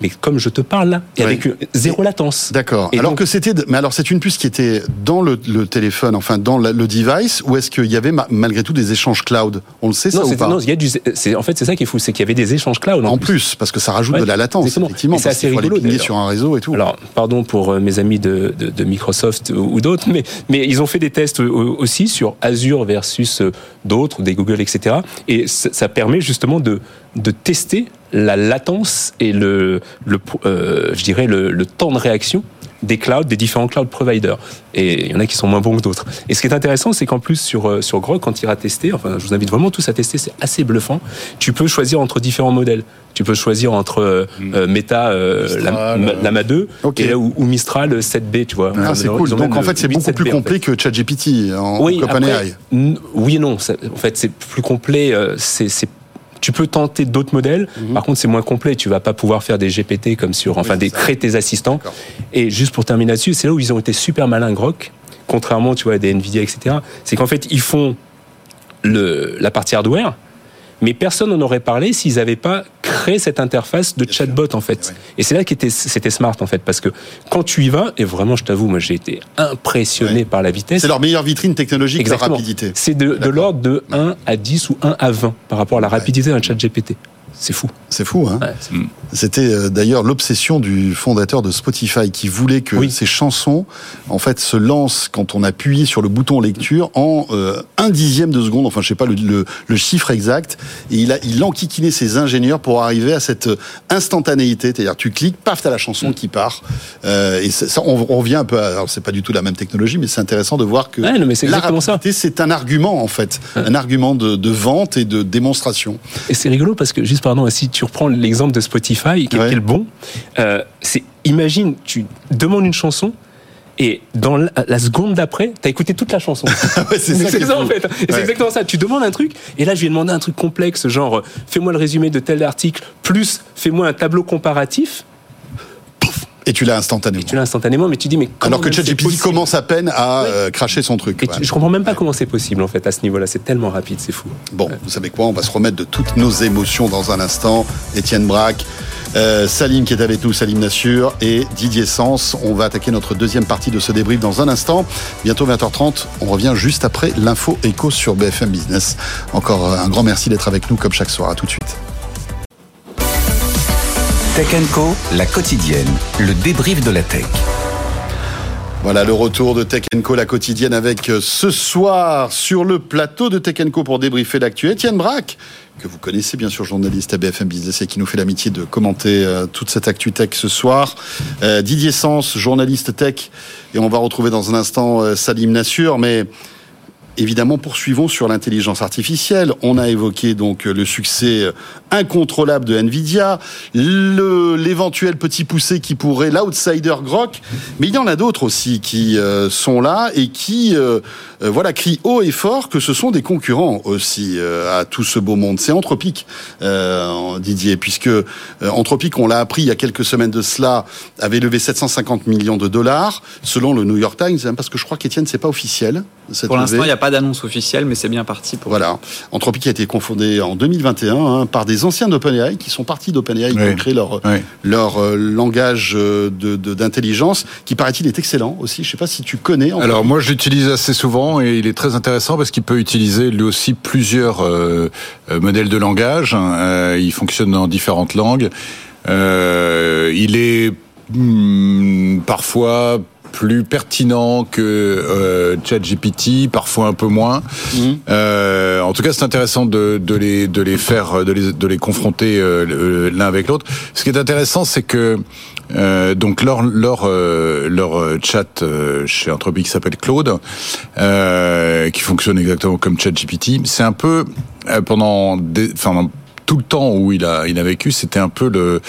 mais comme je te parle là, et avec zéro latence. D'accord. Alors que c'était, mais alors c'est une puce qui était dans le, téléphone, enfin dans le device, ou est-ce qu'il y avait malgré tout des échanges cloud? On le sait ça ou pas? Non, il y a du, en fait c'est ça qui est fou, c'est qu'il y avait des échanges cloud. En, plus. parce que ça rajoute de la latence. Effectivement, c'est assez rigolo. sur un réseau et tout. Alors, pardon pour euh, mes amis de, de, Microsoft ou d'autres, mais mais ils ont fait des tests aussi sur Azure versus euh, d'autres, des Google, etc. Et ça permet justement de de tester la latence et le, le euh, je dirais le, le, temps de réaction des clouds, des différents cloud providers. Et il y en a qui sont moins bons que d'autres. Et ce qui est intéressant, c'est qu'en plus sur euh, sur Grok, quand tu iras tester, enfin, je vous invite vraiment tous à tester, c'est assez bluffant. Tu peux choisir entre différents modèles. Tu peux choisir entre euh, mm. Meta Lama 2 et, ou, Mistral 7B, tu vois. Ah, c'est cool. Donc en fait, c'est beaucoup plus complet que ChatGPT en oui, OpenAI. Oui et non. En fait, c'est plus complet. c'est tu peux tenter d'autres modèles. Mhm. Par contre, c'est moins complet. Tu vas pas pouvoir faire des GPT comme sur, enfin, des créer tes assistants. Et juste pour terminer là-dessus, c'est là où ils ont été super malins, Grok. Contrairement, tu vois, à des Nvidia, etc. C'est qu'en fait, ils font le, la partie hardware, mais personne n'en aurait parlé s'ils n'avaient pas créé cette interface de chatbot en fait. Et c'est là que c'était smart en fait, parce que quand tu y vas, et vraiment je t'avoue, moi j'ai été impressionné par la vitesse. C'est leur meilleure vitrine technologique, la rapidité. C'est de, de l'ordre de 1 à 10 ou 1 à 20 par rapport à la rapidité d'un chat GPT. C'est fou. C'est fou, hein C'était euh, d'ailleurs l'obsession du fondateur de Spotify qui voulait que ses chansons, en fait, se lancent quand on appuie sur le bouton lecture en euh, un dixième de seconde. Enfin, je sais pas le, le, chiffre exact. Et il a, il enquiquiné ses ingénieurs pour arriver à cette instantanéité. C'est-à-dire, tu cliques, paf, t'as la chanson qui part. Euh, et ça, on, revient un peu. À, alors, c'est pas du tout la même technologie, mais c'est intéressant de voir que ouais, mais c'est la rapidité, c'est un argument en fait, un argument de, de, vente et de démonstration. Et c'est rigolo parce que juste pardon, si tu reprends l'exemple de Spotify, qui est le bon, euh, c'est imagine, tu demandes une chanson. Et dans la, seconde d'après, t'as écouté toute la chanson. c'est ça, en fait. C'est exactement ça. Tu demandes un truc, et là je lui ai demandé un truc complexe, genre fais-moi le résumé de tel article, plus fais-moi un tableau comparatif. Et tu l'as instantanément. tu l'as instantanément, mais tu dis mais alors que ChatGPT commence à peine à euh, cracher son truc. Et je comprends même pas comment c'est possible en fait à ce niveau-là. C'est tellement rapide, c'est fou. Bon, vous savez quoi On va se remettre de toutes nos émotions dans un instant. Étienne Braque. Euh, Salim qui est avec nous, Salim Nassur et Didier Sens. On va attaquer notre deuxième partie de ce débrief dans un instant. Bientôt 20h30. On revient juste après l'info écho sur BFM Business. Encore euh, un grand merci d'être avec nous comme chaque soir. À tout de suite. Tech Co, la quotidienne, le débrief de la tech. Voilà le retour de Tech Co, la quotidienne, avec euh, ce soir sur le plateau de Tech pour débriefer l'actu. Étienne Braque, que vous connaissez bien sûr, journaliste à BFM Business et qui nous fait l'amitié de commenter euh, toute cette actu tech ce soir. Euh, Didier Sens, journaliste tech, et on va retrouver dans un instant Salim Nassur, mais évidemment, poursuivons sur l'intelligence artificielle. On a évoqué donc le succès incontrôlable de Nvidia, l'éventuel petit poussé qui pourrait, l'outsider Grok, mais il y en a d'autres aussi qui euh, sont là et qui, euh, euh, voilà, crient haut et fort que ce sont des concurrents aussi à tout ce beau monde. C'est Anthropique, Didier, puisque Anthropique, on l'a appris il y a quelques semaines de cela, avait levé 750 millions de dollars, selon le New York Times, hein, parce que je crois qu'Étienne, c'est pas officiel. Pour l'instant, il n'y a pas d'annonce officielle, mais c'est bien parti pour. Voilà. Anthropique a été confondé en 2021 hein, par des anciens d'OpenAI qui sont partis d'OpenAI, qui ont créé leur, leur euh, langage euh, d'intelligence, de, qui paraît-il est excellent aussi. Je ne sais pas si tu connais. Alors moi, je l'utilise assez souvent et il est très intéressant parce qu'il peut utiliser lui aussi plusieurs euh, modèles de langage. Hein. il fonctionne dans différentes langues. il est hmm, parfois plus pertinent que euh, ChatGPT, parfois un peu moins. Mhm. Euh, en tout cas, c'est intéressant de, de, les, de les faire, de les, de les confronter euh, l'un avec l'autre. Ce qui est intéressant, c'est que euh, donc leur leur euh, leur chat chez Anthropic qui s'appelle Claude, qui fonctionne exactement comme ChatGPT. C'est un peu pendant, des, enfin tout le temps où il a, il a vécu, c'était un peu le,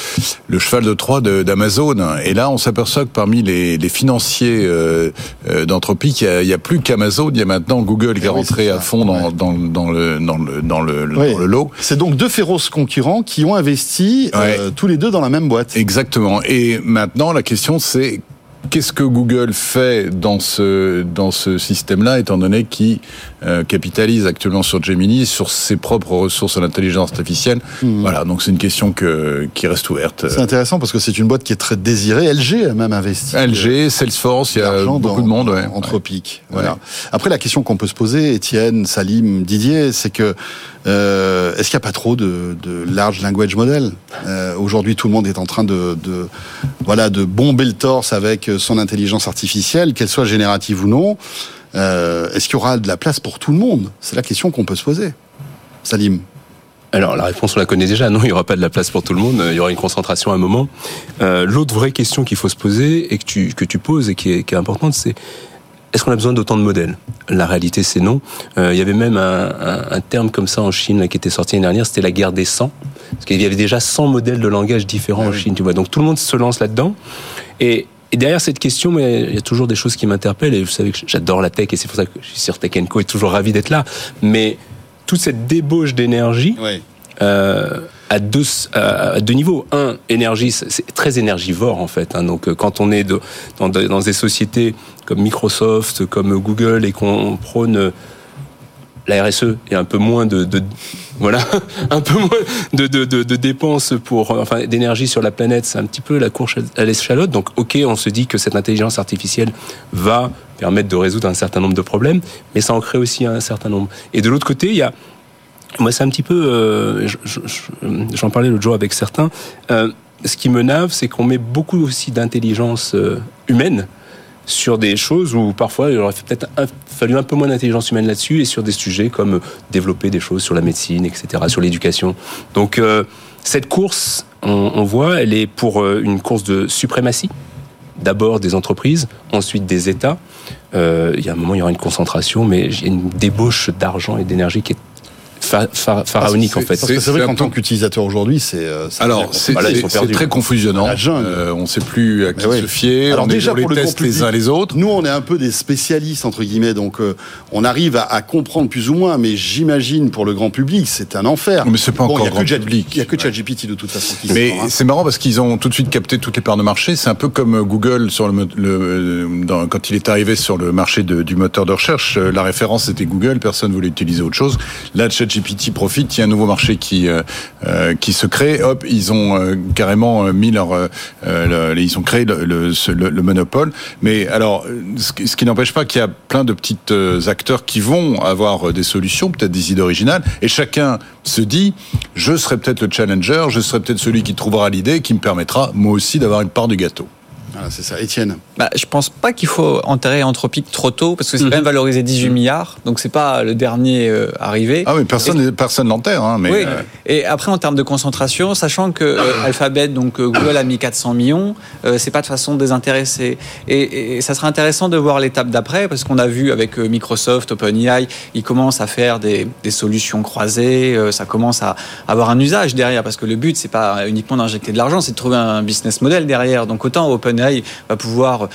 le cheval de Troie d'Amazon. Et là, on s'aperçoit que parmi les, les financiers euh, euh d'Anthropique, il n'y a, a, plus qu'Amazon, il y a maintenant Google qui est eh rentré à fond dans, dans, dans, le, dans, le, dans, le, dans le lot. C'est donc deux féroces concurrents qui ont investi euh, tous les deux dans la même boîte. Exactement. Et maintenant, la question, c'est Qu'est-ce que Google fait dans ce dans ce système-là, étant donné qu'il euh, capitalise actuellement sur Gemini, sur ses propres ressources en intelligence artificielle hmm. Voilà, donc c'est une question que, qui reste ouverte. C'est intéressant parce que c'est une boîte qui est très désirée. LG a même investi. LG, Salesforce, il y a beaucoup de monde. Ouais. Anthropique. Voilà. Après, la question qu'on peut se poser, Étienne, Salim, Didier, c'est que euh, est-ce qu'il n'y a pas trop de, de large language model? Euh, Aujourd'hui, tout le monde est en train de, de, voilà, de bomber le torse avec son intelligence artificielle, qu'elle soit générative ou non. Euh, est-ce qu'il y aura de la place pour tout le monde? C'est la question qu'on peut se poser. Salim alors la réponse on la connaît déjà, non, il n'y aura pas de la place pour tout le monde, il y aura une concentration à un moment. Euh, L'autre vraie question qu'il faut se poser et que tu, que tu poses et qui est, qui est importante, c'est est-ce qu'on a besoin d'autant de modèles? La réalité, c'est non. Euh, il y avait même un, un, terme comme ça en Chine là, qui était sorti l'année dernière, c'était la guerre des 100. Parce qu'il y avait déjà 100 modèles de langage différents ah en Chine, tu vois. Donc tout le monde se lance là-dedans. Et, et, derrière cette question, mais il y a toujours des choses qui m'interpellent. Et vous savez que j'adore la tech et c'est pour ça que je suis sur Tech Co et toujours ravi d'être là. Mais toute cette débauche d'énergie... Oui. Euh, à deux, à deux niveaux. Un, énergie, c'est très énergivore en fait. Hein. Donc quand on est de, dans, dans, des sociétés comme Microsoft, comme Google, et qu'on prône la RSE et un peu moins de, voilà un peu moins de, dépenses pour enfin d'énergie sur la planète c'est un petit peu la course à l'échalote. Donc ok on se dit que cette intelligence artificielle va permettre de résoudre un certain nombre de problèmes mais ça en crée aussi un certain nombre. Et de l'autre côté il y a moi c'est un petit peu euh, j'en parlais l'autre jour avec certains euh, ce qui me nave c'est qu'on met beaucoup aussi d'intelligence euh, humaine sur des choses où parfois il aurait peut-être fallu un peu moins d'intelligence humaine là-dessus et sur des sujets comme développer des choses sur la médecine, etc., sur l'éducation. Donc euh, cette course, on, voit, elle est pour euh, une course de suprématie. D'abord des entreprises, ensuite des États. Euh, il y a un moment, il y aura une concentration, mais il y a une débauche d'argent et d'énergie qui est pharaonique en fait. Parce que c'est vrai qu'en tant qu'utilisateur aujourd'hui, c'est euh, alors c'est très confusionnant. Euh, on ne sait plus à qui se fier. Alors on déjà pour les les uns les autres. Nous, on est un peu des spécialistes entre guillemets, donc euh, on arrive à, comprendre plus ou moins. Mais j'imagine pour le grand public, c'est un enfer. Mais c'est pas encore grand public. Il y a que ChatGPT de toute façon. Mais hein. c'est marrant parce qu'ils ont tout de suite capté toutes les parts de marché. C'est un peu comme Google sur le, quand il est arrivé sur le marché de, du moteur de recherche. La référence c'était Google, personne voulait utiliser autre chose. Là, ChatGPT GPT profite, il y a un nouveau marché qui euh, euh, qui se crée. Hop, ils ont euh, carrément mis leur, ils ont créé le, le, monopole. Mais alors, ce qui, n'empêche pas qu'il y a plein de petits acteurs qui vont avoir des solutions, peut-être des idées originales, et chacun se dit, je serai peut-être le challenger, je serai peut-être celui qui trouvera l'idée qui me permettra moi aussi d'avoir une part du gâteau. Voilà, c'est ça. Étienne bah, Je pense pas qu'il faut enterrer Anthropique trop tôt, parce que c'est quand même mhm. valorisé 18 milliards, donc c'est pas le dernier euh, arrivé. Ah oui, personne personne l'enterre. Hein, mais oui. Euh, Et après, en termes de concentration, sachant que euh, Alphabet, donc Google a mis 400 millions, c'est pas de façon désintéressée. Et, et, ça sera intéressant de voir l'étape d'après, parce qu'on a vu avec Microsoft, OpenAI, ils commencent à faire des, des solutions croisées, ça commence à avoir un usage derrière, parce que le but, c'est pas uniquement d'injecter de l'argent, c'est de trouver un business model derrière. Donc autant Va pouvoir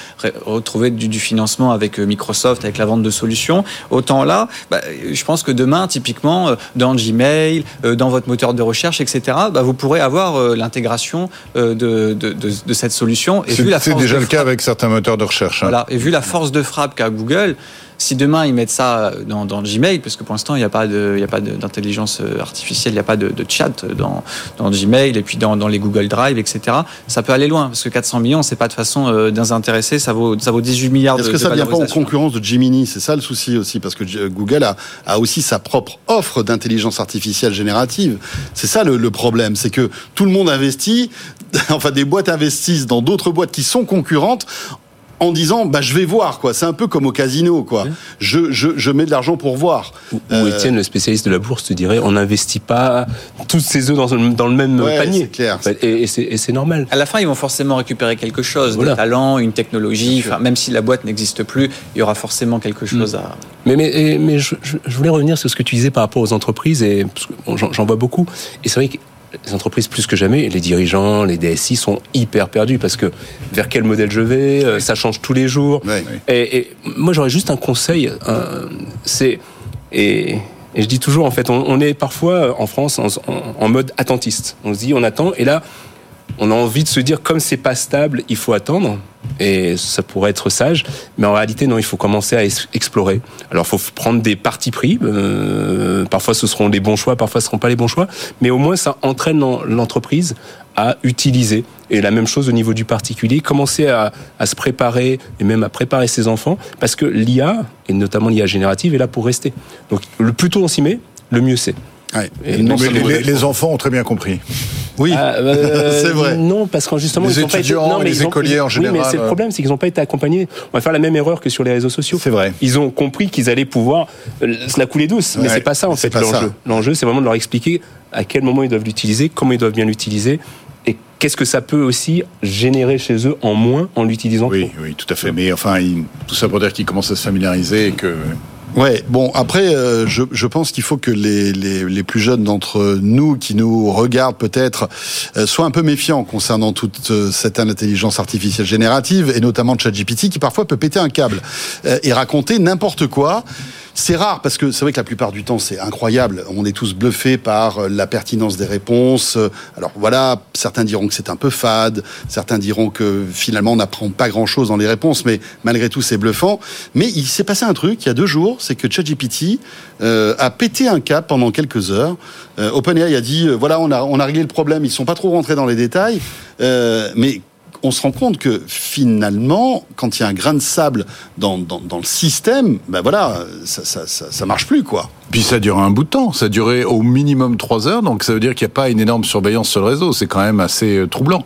retrouver du, financement avec euh, Microsoft, avec la vente de solutions. Autant là, bah, je pense que demain, typiquement, euh, dans Gmail, euh, dans votre moteur de recherche, etc., bah, vous pourrez avoir l'intégration de, de, cette solution. C'est déjà le cas avec certains moteurs de recherche. Hein. Voilà. Et vu la force de frappe qu'a Google, si demain ils mettent ça dans, dans Gmail, parce que pour l'instant il n'y a pas d'intelligence euh, artificielle, il n'y a pas de, chat dans, dans, Gmail et puis dans, dans, les Google Drive, etc. Ça peut aller loin parce que 400 millions, c'est pas de façon euh, désintéressée, ça vaut ça vaut 18 milliards. Est-ce que ça ne vient pas en concurrence de Gemini? C'est ça le souci aussi, parce que Google a, a aussi sa propre offre d'intelligence artificielle générative. C'est ça le, le problème, c'est que tout le monde investit, enfin des boîtes investissent dans d'autres boîtes qui sont concurrentes en disant bah je vais voir quoi. C'est un peu comme au casino quoi. Je, je, je mets de l'argent pour voir. Ou euh... Étienne, le spécialiste de la bourse, te dirait on n'investit pas toutes ses œufs dans, dans le même panier. Clair. Et, et c'est normal. À la fin, ils vont forcément récupérer quelque chose, voilà. des talents, une technologie. Enfin, même si la boîte n'existe plus, il y aura forcément quelque chose mm. à. Mais mais mais je, je, voulais revenir sur ce que tu disais par rapport aux entreprises et j'en vois beaucoup. Et c'est vrai que les entreprises plus que jamais, les dirigeants, les DSI sont hyper perdus parce que vers quel modèle je vais, euh, ça change tous les jours. Oui, oui. Et, et, moi j'aurais juste un conseil, euh, c'est et, et, je dis toujours en fait, on, on est parfois en France en, en, en, mode attentiste. On se dit on attend et là on a envie de se dire comme c'est pas stable, il faut attendre et ça pourrait être sage, mais en réalité non, il faut commencer à explorer. Alors il faut prendre des partis pris, euh, parfois ce seront les bons choix, parfois ce seront pas les bons choix, mais au moins ça entraîne l'entreprise à utiliser. Et la même chose au niveau du particulier, commencer à, à, se préparer et même à préparer ses enfants, parce que l'IA, et notamment l'IA générative, est là pour rester. Donc le plus tôt on s'y met, le mieux c'est. Ouais. Et non, les, les, les, enfants ont très bien compris. Oui, ah, euh, c'est vrai. Non, parce qu'en justement, les ils étudiants, ont pas été, non, les écoliers ont, en général. Oui, mais c'est le problème, c'est qu'ils n'ont pas été accompagnés. On va faire la même erreur que sur les réseaux sociaux. C'est vrai. Ils ont compris qu'ils allaient pouvoir se la couler douce, ouais, mais c'est pas ça en fait l'enjeu. L'enjeu, c'est vraiment de leur expliquer à quel moment ils doivent l'utiliser, comment ils doivent bien l'utiliser, et qu'est-ce que ça peut aussi générer chez eux en moins en l'utilisant. Oui, oui, tout à fait. Mais enfin, il, tout ça pour dire qu'ils commencent à se familiariser et que Ouais, bon après, euh, je, je, pense qu'il faut que les, les, les plus jeunes d'entre nous qui nous regardent peut-être euh, soient un peu méfiants concernant toute euh, cette intelligence artificielle générative et notamment ChatGPT qui parfois peut péter un câble euh, et raconter n'importe quoi. C'est rare parce que c'est vrai que la plupart du temps c'est incroyable. On est tous bluffés par la pertinence des réponses. Alors voilà, certains diront que c'est un peu fade, certains diront que finalement on n'apprend pas grand-chose dans les réponses, mais malgré tout c'est bluffant. Mais il s'est passé un truc il y a deux jours, c'est que ChatGPT euh, a pété un cap pendant quelques heures. Euh, OpenAI a dit euh, voilà on a on a réglé le problème. Ils sont pas trop rentrés dans les détails, euh, mais on se rend compte que finalement, quand il y a un grain de sable dans, dans, dans le système, ben voilà, ça, ça, ça, ça, marche plus, quoi. Puis ça dure un bout de temps, ça a duré au minimum trois heures, donc ça veut dire qu'il n'y a pas une énorme surveillance sur le réseau, c'est quand même assez euh, troublant.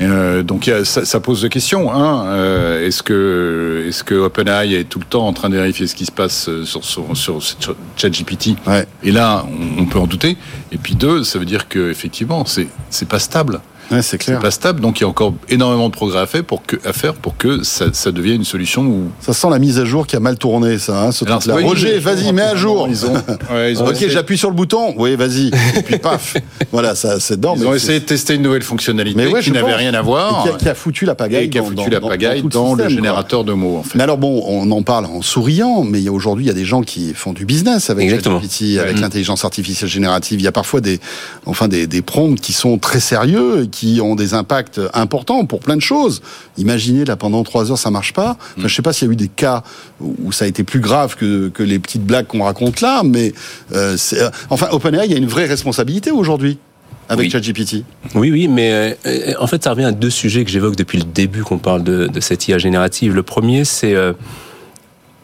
Euh, donc ça, ça, pose deux questions. Un, euh, est-ce que, est-ce que OpenAI est tout le temps en train de vérifier ce qui se passe sur, sur, sur, sur ChatGPT? Ouais. Et là, on, on, peut en douter. Et puis deux, ça veut dire que effectivement, c'est, c'est pas stable. Ouais, c'est clair. pas stable, donc il y a encore énormément de progrès à faire pour que, à faire pour que ça, ça devienne une solution où... Ça sent la mise à jour qui a mal tourné, ça. Hein, ce Alors, là. oui, Roger, vas-y, mets à jour. Ils ont, ouais, ils ont ok, essayé... j'appuie sur le bouton. Oui, vas-y. Et puis paf. voilà, ça, c'est dedans. Ils ont essayé de tester une nouvelle fonctionnalité mais ouais, qui n'avait rien à voir. Qui a, qui a, foutu la pagaille. Et qui a foutu dans, la pagaille dans, dans, dans le, système, générateur quoi. de mots. En fait. Mais alors bon, on en parle en souriant, mais aujourd'hui, il y a des gens qui font du business avec GPT, avec l'intelligence artificielle générative. Il y a parfois des, enfin des, des prompts qui sont très sérieux, qui ont des impacts important pour plein de choses. Imaginez là pendant trois heures ça marche pas. Enfin, je sais pas s'il y a eu des cas où ça a été plus grave que, que les petites blagues qu'on raconte là, mais euh, enfin OpenAI il y a une vraie responsabilité aujourd'hui avec oui. ChatGPT. Oui, oui, mais euh, en fait, ça revient à deux sujets que j'évoque depuis le début qu'on parle de, de, cette IA générative. Le premier, c'est, euh,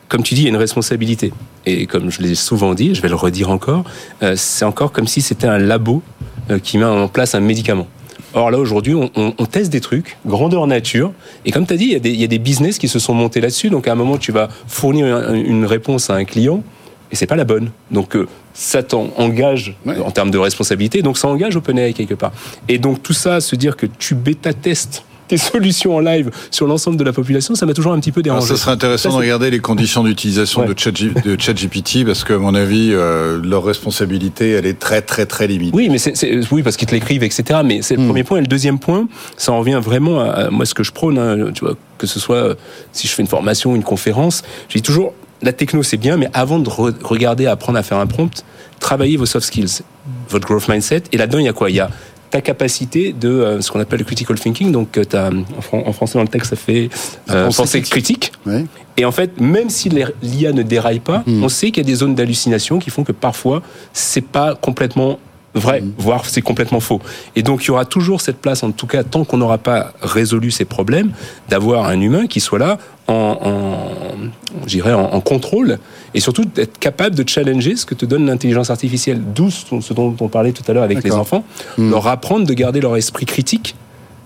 comme tu dis, il y a une responsabilité. Et comme je l'ai souvent dit, je vais le redire encore, euh, c'est encore comme si c'était un labo euh, qui met en place un médicament. Or là, aujourd'hui, on, on, on, teste des trucs, grandeur nature. Et comme tu as dit, il y, y, a des business qui se sont montés là-dessus. Donc à un moment, tu vas fournir une, une réponse à un client et c'est pas la bonne. Donc euh, ça t'engage ouais. en termes de responsabilité. Donc ça engage OpenAI quelque part. Et donc tout ça, se dire que tu bêta-testes tes solutions en live sur l'ensemble de la population, ça m'a toujours un petit peu dérangé. Alors ça serait intéressant ça, de regarder les conditions d'utilisation ouais. de, Chat, de ChatGPT parce que, à mon avis, euh, leur responsabilité, elle est très, très, très limitée. Oui, mais c'est, oui, parce qu'ils te l'écrivent, etc. Mais c'est le mm. premier point. Et le deuxième point, ça en revient vraiment à, à moi ce que je prône, hein, tu vois, que ce soit si je fais une formation, une conférence, je dis toujours la techno c'est bien, mais avant de re regarder, apprendre à faire un prompt, travaillez vos soft skills, votre growth mindset. Et là-dedans, il y a quoi? Il y a ta capacité de euh, ce qu'on appelle le critical thinking. Donc, euh, as, en, français, dans le texte, ça fait euh, pensée critique. Ouais. Et en fait, même si l'IA ne déraille pas, mmh. on sait qu'il y a des zones d'hallucination qui font que parfois, c'est pas complètement vrai, mmh. voire c'est complètement faux. Et donc il y aura toujours cette place, en tout cas tant qu'on n'aura pas résolu ces problèmes, d'avoir un humain qui soit là en, en, en, en contrôle et surtout d'être capable de challenger ce que te donne l'intelligence artificielle, d'où ce dont on parlait tout à l'heure avec les enfants, mmh. leur apprendre de garder leur esprit critique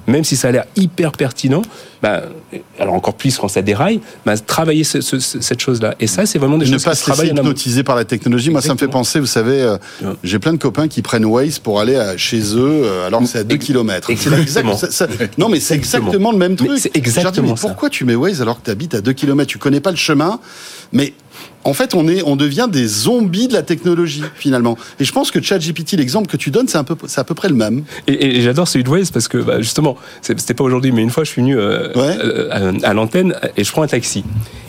même si ça a l'air hyper pertinent, bah, alors encore plus quand ça déraille, bah, travailler cette chose-là. Et ça, c'est vraiment des ne choses pas se laisser hypnotiser par la technologie. Moi, ça me fait penser, vous savez, euh, j'ai plein de copains qui prennent Waze pour aller chez eux, euh, alors que c'est à 2 km. Exactement. non, mais c'est exactement le même truc. C'est exactement Pourquoi tu mets Waze alors que tu habites à 2 km Tu connais pas le chemin, mais en fait, on, est, on devient des zombies de la technologie, finalement. Et je pense que ChatGPT, l'exemple que tu donnes, c'est, un peu, c'est à peu près le même. Et, j'adore celui de Waze parce que, bah, justement, c'était pas aujourd'hui, mais une fois, je suis venu euh, euh, à, l'antenne et je prends un taxi.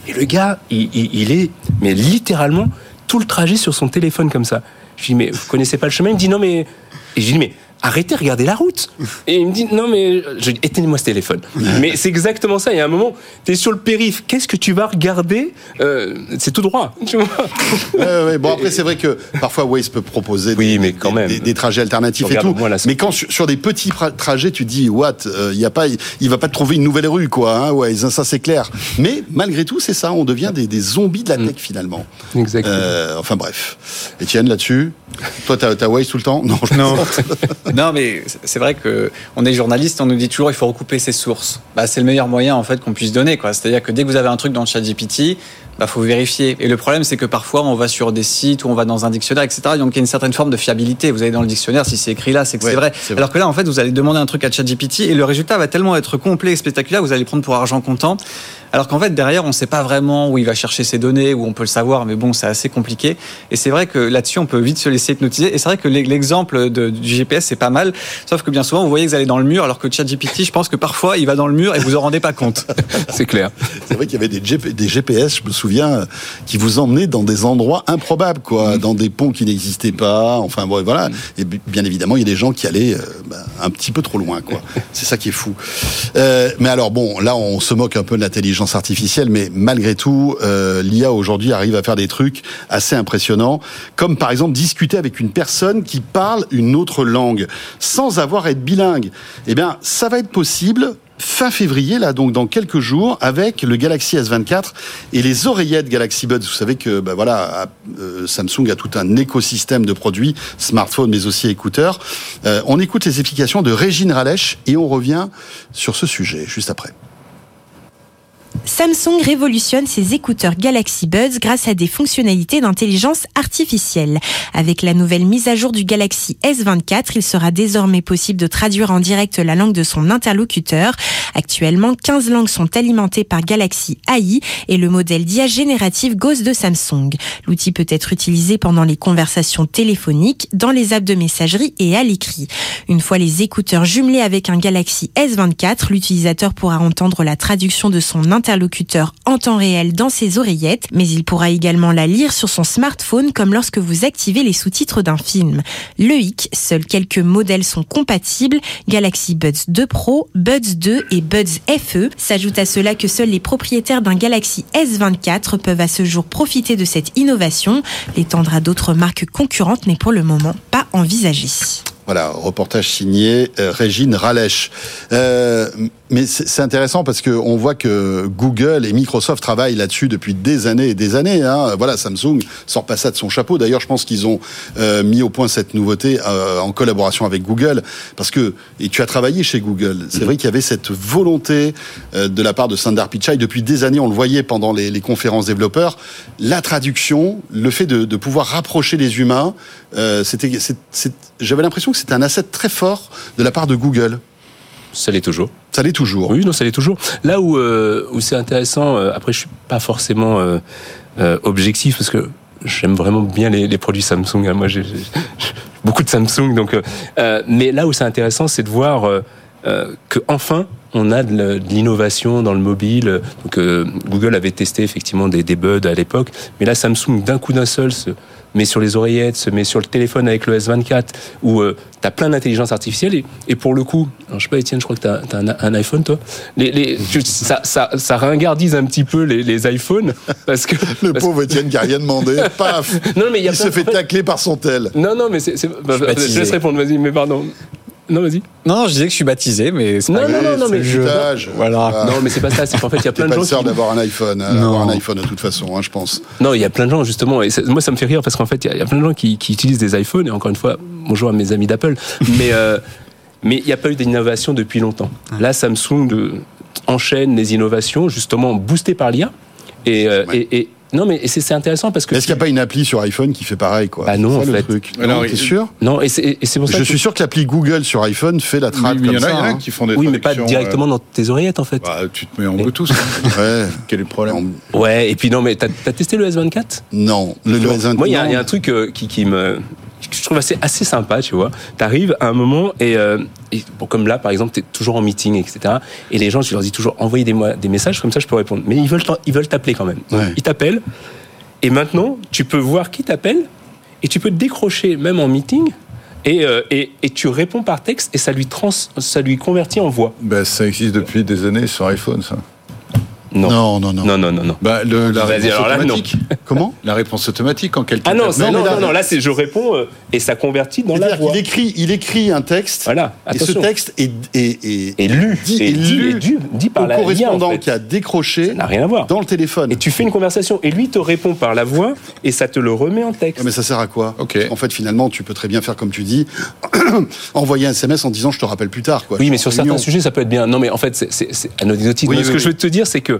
Et le gars, il, est, mais littéralement, tout le trajet sur son téléphone comme ça. Je dis, mais vous connaissez pas le chemin? Il me dit, non, mais. Et je dis, mais arrêtez, regardez la route. Et il me dit, non, mais éteignez-moi ce téléphone. mais c'est exactement ça. Il y a un moment, tu es sur le périph', qu'est-ce que tu vas regarder? Euh, C'est tout droit. Tu vois ouais, Bon, après, c'est vrai que parfois Waze peut proposer oui, des, mais quand même. Des, trajets alternatifs et tout. mais quand sur, des petits trajets, tu dis, what, euh, il y a pas, il va pas te trouver une nouvelle rue, quoi. Hein, Waze, ça c'est clair. Mais malgré tout, c'est ça, on devient des, zombies de la mm. tech finalement. Exactement. Euh, enfin bref. Etienne, là-dessus? Toi, tu as Waze tout le temps? Non, je non. Non, mais c'est vrai que on est journaliste, on nous dit toujours il faut recouper ses sources. Bah, c'est le meilleur moyen en fait qu'on puisse donner. C'est-à-dire que dès que vous avez un truc dans le chat GPT, bah, faut vérifier. Et le problème, c'est que parfois, on va sur des sites ou on va dans un dictionnaire, etc. Donc, il y a une certaine forme de fiabilité. Vous allez dans le dictionnaire, si c'est écrit là, c'est que c'est vrai. Alors que là, en fait, vous allez demander un truc à ChatGPT et le résultat va tellement être complet et spectaculaire, vous allez prendre pour argent comptant. Alors qu'en fait, derrière, on ne sait pas vraiment où il va chercher ses données, où on peut le savoir, mais bon, c'est assez compliqué. Et c'est vrai que là-dessus, on peut vite se laisser hypnotiser. Et c'est vrai que l'exemple du GPS, c'est pas mal. Sauf que bien souvent, vous voyez que vous allez dans le mur, alors que ChatGPT, je pense que parfois, il va dans le mur et vous en rendez pas compte. c'est clair. C'est vrai qu'il y avait des, des GPS, je me souviens, qui vous emmenaient dans des endroits improbables, quoi, mm. dans des ponts qui n'existaient pas. Enfin, bon, voilà. Mm. Et bien évidemment, il y a des gens qui allaient euh, bah, un petit peu trop loin, quoi. c'est ça qui est fou. Euh, mais alors, bon, là, on se moque un peu de l'intelligence artificielle, mais malgré tout, euh, l'IA aujourd'hui arrive à faire des trucs assez impressionnants, comme par exemple discuter avec une personne qui parle une autre langue sans avoir à être bilingue. Eh bien, ça va être possible fin février, là, donc dans quelques jours, avec le Galaxy S24 et les oreillettes Galaxy Buds. Vous savez que bah, voilà, euh, Samsung a tout un écosystème de produits, smartphones, mais aussi écouteurs. Euh, on écoute les explications de Régine Ralèche et on revient sur ce sujet juste après. Samsung révolutionne ses écouteurs Galaxy Buds grâce à des fonctionnalités d'intelligence artificielle. Avec la nouvelle mise à jour du Galaxy S24, il sera désormais possible de traduire en direct la langue de son interlocuteur. Actuellement, 15 langues sont alimentées par Galaxy AI et le modèle d'IA générative Ghost de Samsung. L'outil peut être utilisé pendant les conversations téléphoniques, dans les apps de messagerie et à l'écrit. Une fois les écouteurs jumelés avec un Galaxy S24, l'utilisateur pourra entendre la traduction de son interlocuteur interlocuteur en temps réel dans ses oreillettes, mais il pourra également la lire sur son smartphone comme lorsque vous activez les sous-titres d'un film. Le hic, seuls quelques modèles sont compatibles, Galaxy Buds 2 Pro, Buds 2 et Buds FE. S'ajoute à cela que seuls les propriétaires d'un Galaxy S24 peuvent à ce jour profiter de cette innovation. L'étendre à d'autres marques concurrentes n'est pour le moment pas envisagé. Voilà, reportage signé euh, Régine Ralèche. Euh, mais c'est intéressant parce qu'on voit que Google et Microsoft travaillent là-dessus depuis des années et des années. Hein. Voilà, Samsung sort pas ça de son chapeau. D'ailleurs, je pense qu'ils ont euh, mis au point cette nouveauté euh, en collaboration avec Google, parce que et tu as travaillé chez Google. C'est mm-hmm. vrai qu'il y avait cette volonté euh, de la part de Sundar Pichai depuis des années. On le voyait pendant les, les conférences développeurs. La traduction, le fait de, de pouvoir rapprocher les humains, c'était, j'avais l'impression que c'était un asset très fort de la part de Google. Ça l'est toujours. Ça l'est toujours. Oui, non, ça l'est toujours. Là où, euh, où c'est intéressant, euh, après, je suis pas forcément euh, objectif parce que j'aime vraiment bien les, les, produits Samsung. Hein. Moi, j'ai beaucoup de Samsung, donc. mais là où c'est intéressant, c'est de voir que enfin on a de l'innovation dans le mobile. Donc, Google avait testé effectivement des, des buds à l'époque, mais là Samsung d'un coup d'un seul se, met sur les oreillettes, se met sur le téléphone avec le S24, où euh, tu as plein d'intelligence artificielle. Et, et, pour le coup, alors, je sais pas, Étienne, je crois que tu as, un, iPhone, toi. Les, les, ça, ça, ça, ringardise un petit peu les, les iPhones. Parce que, le pauvre Étienne qui n'a rien demandé, paf non, mais il, se fait tacler par son tel. Non, non, mais c'est. Bah, je laisse répondre, vas-y, mais pardon. Non, vas-y. Non, non, je disais que je suis baptisé, mais c'est non, non, non, non, mais je... voilà. Non, mais c'est pas ça. C'est qu'en fait, il y a plein de gens. Pas qui... d'avoir un iPhone, euh, d'avoir un iPhone de toute façon, hein, je pense. Non, il y a plein de gens justement. Et moi, ça me fait rire parce qu'en fait, il y, a plein de gens qui, qui, utilisent des iPhones. Et encore une fois, bonjour à mes amis d'Apple. mais euh, Mais il n'y a pas eu d'innovation depuis longtemps. Là, Samsung de, enchaîne les innovations, justement boostées par l'IA. Et, euh, Ouais. et, et- non, mais c'est intéressant parce que. Est-ce qu'il n'y a pas une appli sur iPhone qui fait pareil quoi Bah non, ça, en le fait. truc. Alors, Non, t'es sûr Non, et c'est pour ça Je que- suis sûr que l'appli Google sur iPhone fait la Oui, il y comme en a, ça. il y en a hein. qui font des Oui, mais pas directement dans tes oreillettes, en fait. euh, bah, tu te mets en Et- Bluetooth. Ouais. Quel est le problème Ouais, et puis non, mais t'as as testé le S24 Non, le, le S20 Moi, il y, a- y un truc euh, qui, qui me je trouve assez, assez sympa, tu vois. T'arrives à un moment et, euh, et bon, comme là, par exemple, t'es toujours en meeting, etc. Et les gens, je leur dis toujours, envoyez des, messages, comme ça je peux répondre. Mais ils veulent ils veulent t'appeler quand même. Ouais. Ils t'appellent. Et maintenant, tu peux voir qui t'appelle et tu peux te décrocher même en meeting. Et, euh, et, et tu réponds par texte et ça lui, trans, ça lui convertit en voix. bah, Ça existe depuis des années sur iPhone, ça. Non. Non, non, non. Non, non, non, non. Bah, le- la réponse alors là, non. automatique. Comment La réponse automatique en quelques Ah non, Non, non, non, non, là, c'est je réponds euh, et ça convertit dans la voix. qu'il écrit, il écrit un texte. Voilà, Et ce attention. texte est, est, est, Et lu, dit, est lu dit, dit par au la correspondant IA, en fait. qui a décroché Ça n'a rien à voir. dans le téléphone. Et tu fais une conversation et lui te répond par la voix et ça te le remet en texte. Mais ça sert à quoi Ok. En fait, finalement, tu peux très bien faire comme tu dis, envoyer un SMS en disant je te rappelle plus tard. Quoi. Oui, mais sur réunion. certains sujets, ça peut être bien. Non, mais en fait, c'est- anecdotique. Oui, Mais ce que je veux te dire, c'est que,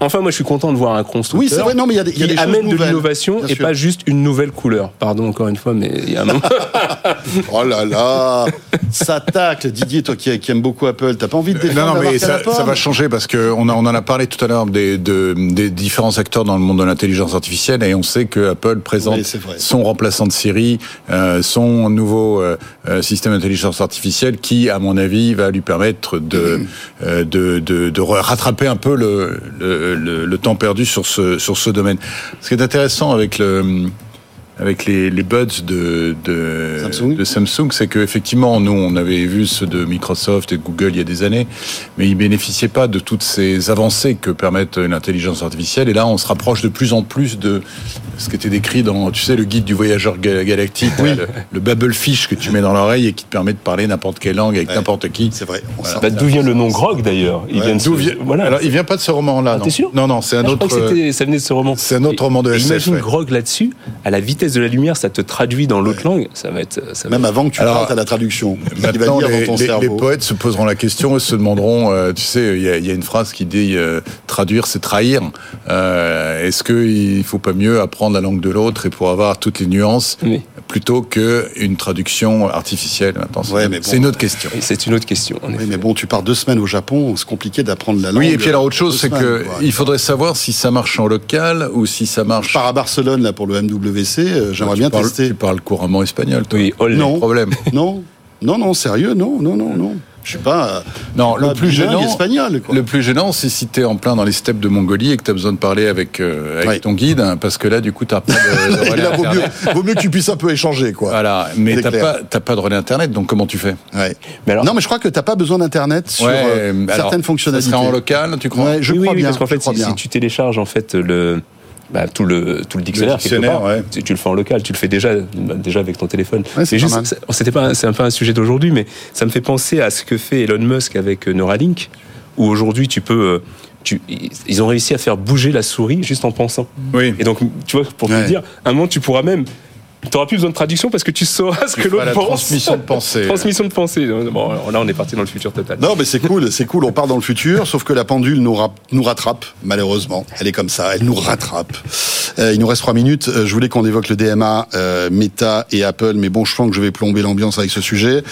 enfin, moi, je suis content de voir un constructeur Oui, c'est vrai, non, mais il y a des, il y a qui des choses amène de l'innovation et sûr. pas juste une nouvelle couleur. Pardon encore une fois, mais il y a un moment. Oh là là, ça tacle. Didier, toi qui, qui aime beaucoup Apple, t'as pas envie de défendre Non, non, mais ça, va changer parce que on, en a parlé tout à l'heure des, de- des différents acteurs dans le monde de l'intelligence artificielle et on sait que Apple présente Oui, son remplaçant de Siri, euh, son nouveau euh, euh, système d'intelligence artificielle qui, à mon avis, va lui permettre de, euh, de, de, de rattraper un peu le, le, le- temps perdu sur ce, sur ce domaine. Ce qui est intéressant avec le avec les, les buds de, de Samsung. de Samsung, c'est que effectivement, nous, on avait vu ceux de Microsoft et de Google il y a des années, mais ils bénéficiaient pas de toutes ces avancées que permettent l'intelligence artificielle. Et là, on se rapproche de plus en plus de ce qui était décrit dans, tu sais, le guide du voyageur ga- galactique, le, le Babelfish que tu mets dans l'oreille et qui te permet de parler n'importe quelle langue avec Ouais. n'importe qui. C'est vrai. Bah, D'où vient le nom Grog d'ailleurs? Il Ouais. vient de ce- vient- Voilà. Alors, il vient pas de ce roman-là, Ah, non t'es sûr? Non, non, c'est un Ah, je autre. crois que ça venait de ce roman. c'est un autre roman de SF, Imagine ouais. Grog là-dessus, à la vitesse de la lumière, ça te traduit dans l'autre langue. Ça va être. Ça va Même avant que tu Alors, partes à la traduction. Va Maintenant, dire les, dans ton les- les poètes se poseront la question et se demanderont, euh, tu sais, il y, a- il y a une phrase qui dit euh, traduire, c'est trahir. Euh, Est-ce qu'il faut pas mieux apprendre la langue de l'autre et pour avoir toutes les nuances Oui. plutôt que une traduction artificielle Maintenant, c'est Ouais, bon. une autre question. C'est une autre question. en Oui, effet. mais bon, tu pars deux semaines au Japon, c'est compliqué d'apprendre la langue. Oui, et puis alors autre chose, c'est semaines, que quoi. il faudrait savoir si ça marche en local ou si ça Je marche. pars à Barcelone là pour le MWC, euh, j'aimerais tu bien parles, tester. Tu parles couramment espagnol, toi. Oui, olé. Non. Problème. Non, non, non, sérieux, non, non, non, non. Je suis pas. euh, Non, pas le plus gênant, espagnol, quoi. le plus gênant, c'est si t'es en plein dans les steppes de Mongolie et que t'as besoin de parler avec, euh, avec Ouais. ton guide, hein, parce que là, du coup, t'as pas de, de Et relais là, vaut mieux, internet. vaut mieux que tu puisses un peu échanger, quoi. Voilà, mais t'as pas, pas de relais internet, donc comment tu fais? Ouais. Mais alors- non, mais je crois que t'as pas besoin d'internet sur euh, alors, certaines fonctionnalités. Ça sera en local, tu crois? Ouais, je oui, crois oui, oui, bien. parce qu'en fait, si, si tu télécharges en fait le bah, tout le tout le dictionnaire, quelque dictionnaire, part, ouais. tu, tu le fais en local, tu le fais déjà déjà avec ton téléphone. Ouais, c'est juste, c'était pas un- c'est un peu un sujet d'aujourd'hui, mais ça me fait penser à ce que fait Elon Musk avec euh, Neuralink, où aujourd'hui tu peux euh, tu, ils ont réussi à faire bouger la souris juste en pensant. Oui. Et donc, tu vois, pour Ouais. te dire, un moment, tu pourras même. Tu n'auras plus besoin de traduction parce que tu sauras ce que l'autre la pense. transmission de pensée. Transmission de pensée. Bon, là, on est parti dans le futur total. Non, mais c'est cool, c'est cool. On part dans le futur, sauf que la pendule nous, ra- nous rattrape, malheureusement. Elle est comme ça, elle nous rattrape. Euh, il nous reste trois minutes. Euh, je voulais qu'on évoque le DMA, euh, Meta et Apple, mais bon, je sens que je vais plomber l'ambiance avec ce sujet.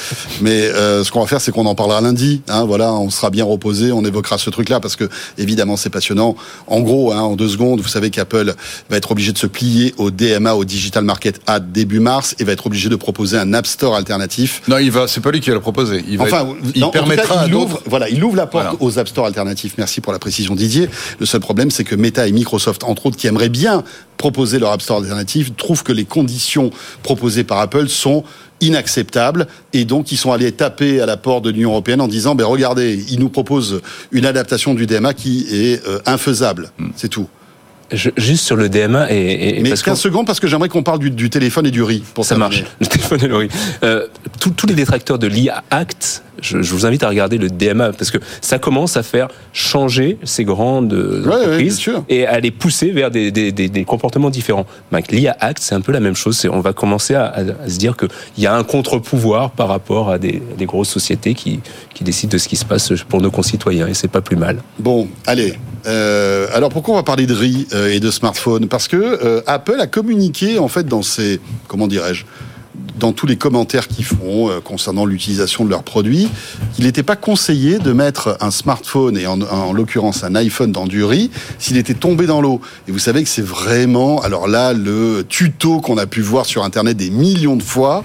Mais ce qu'on va faire, c'est qu'on en parlera lundi. Hein, voilà, on sera bien reposé, on évoquera ce truc-là parce que évidemment, c'est passionnant. En gros, hein, en deux secondes, vous savez qu'Apple va être obligé de se plier au DMA, au Digital Market Act début mars, et va être obligé de proposer un App Store alternatif Non, il va, c'est pas lui qui va le proposer. Il va Enfin, être- il non, permettra cas, il ouvre, voilà, il ouvre la porte Voilà. aux App Store alternatifs. Merci pour la précision, Didier. Le seul problème, c'est que Meta et Microsoft, entre autres, qui aimeraient bien proposer leur App Store alternatif, trouvent que les conditions proposées par Apple sont inacceptables et donc ils sont allés taper à la porte de l'Union européenne en disant ben regardez ils nous proposent une adaptation du DMA qui est euh, infaisable Hmm. c'est tout juste sur le DMA et, mais parce 15 secondes parce que j'aimerais qu'on parle du, téléphone et du riz pour ça marche. Le téléphone et le riz. Euh, tous les détracteurs de l'IA Act je, vous invite à regarder le DMA parce que ça commence à faire changer ces grandes entreprises et à les pousser vers des, des, des, comportements différents. L'IA Act, c'est un peu la même chose. On va commencer à, à se dire qu'il y a un contre-pouvoir par rapport à des, grosses sociétés qui, qui décident de ce qui se passe pour nos concitoyens et c'est pas plus mal. Bon, allez. Euh, alors pourquoi on va parler de riz euh, et de smartphone Parce que euh, Apple a communiqué en fait dans ses comment dirais-je dans tous les commentaires qu'ils font euh, concernant l'utilisation de leurs produits, qu'il n'était pas conseillé de mettre un smartphone, et en, l'occurrence un iPhone, dans du riz, s'il était tombé dans l'eau. Et vous savez que c'est vraiment, alors là, le tuto qu'on a pu voir sur Internet des millions de fois,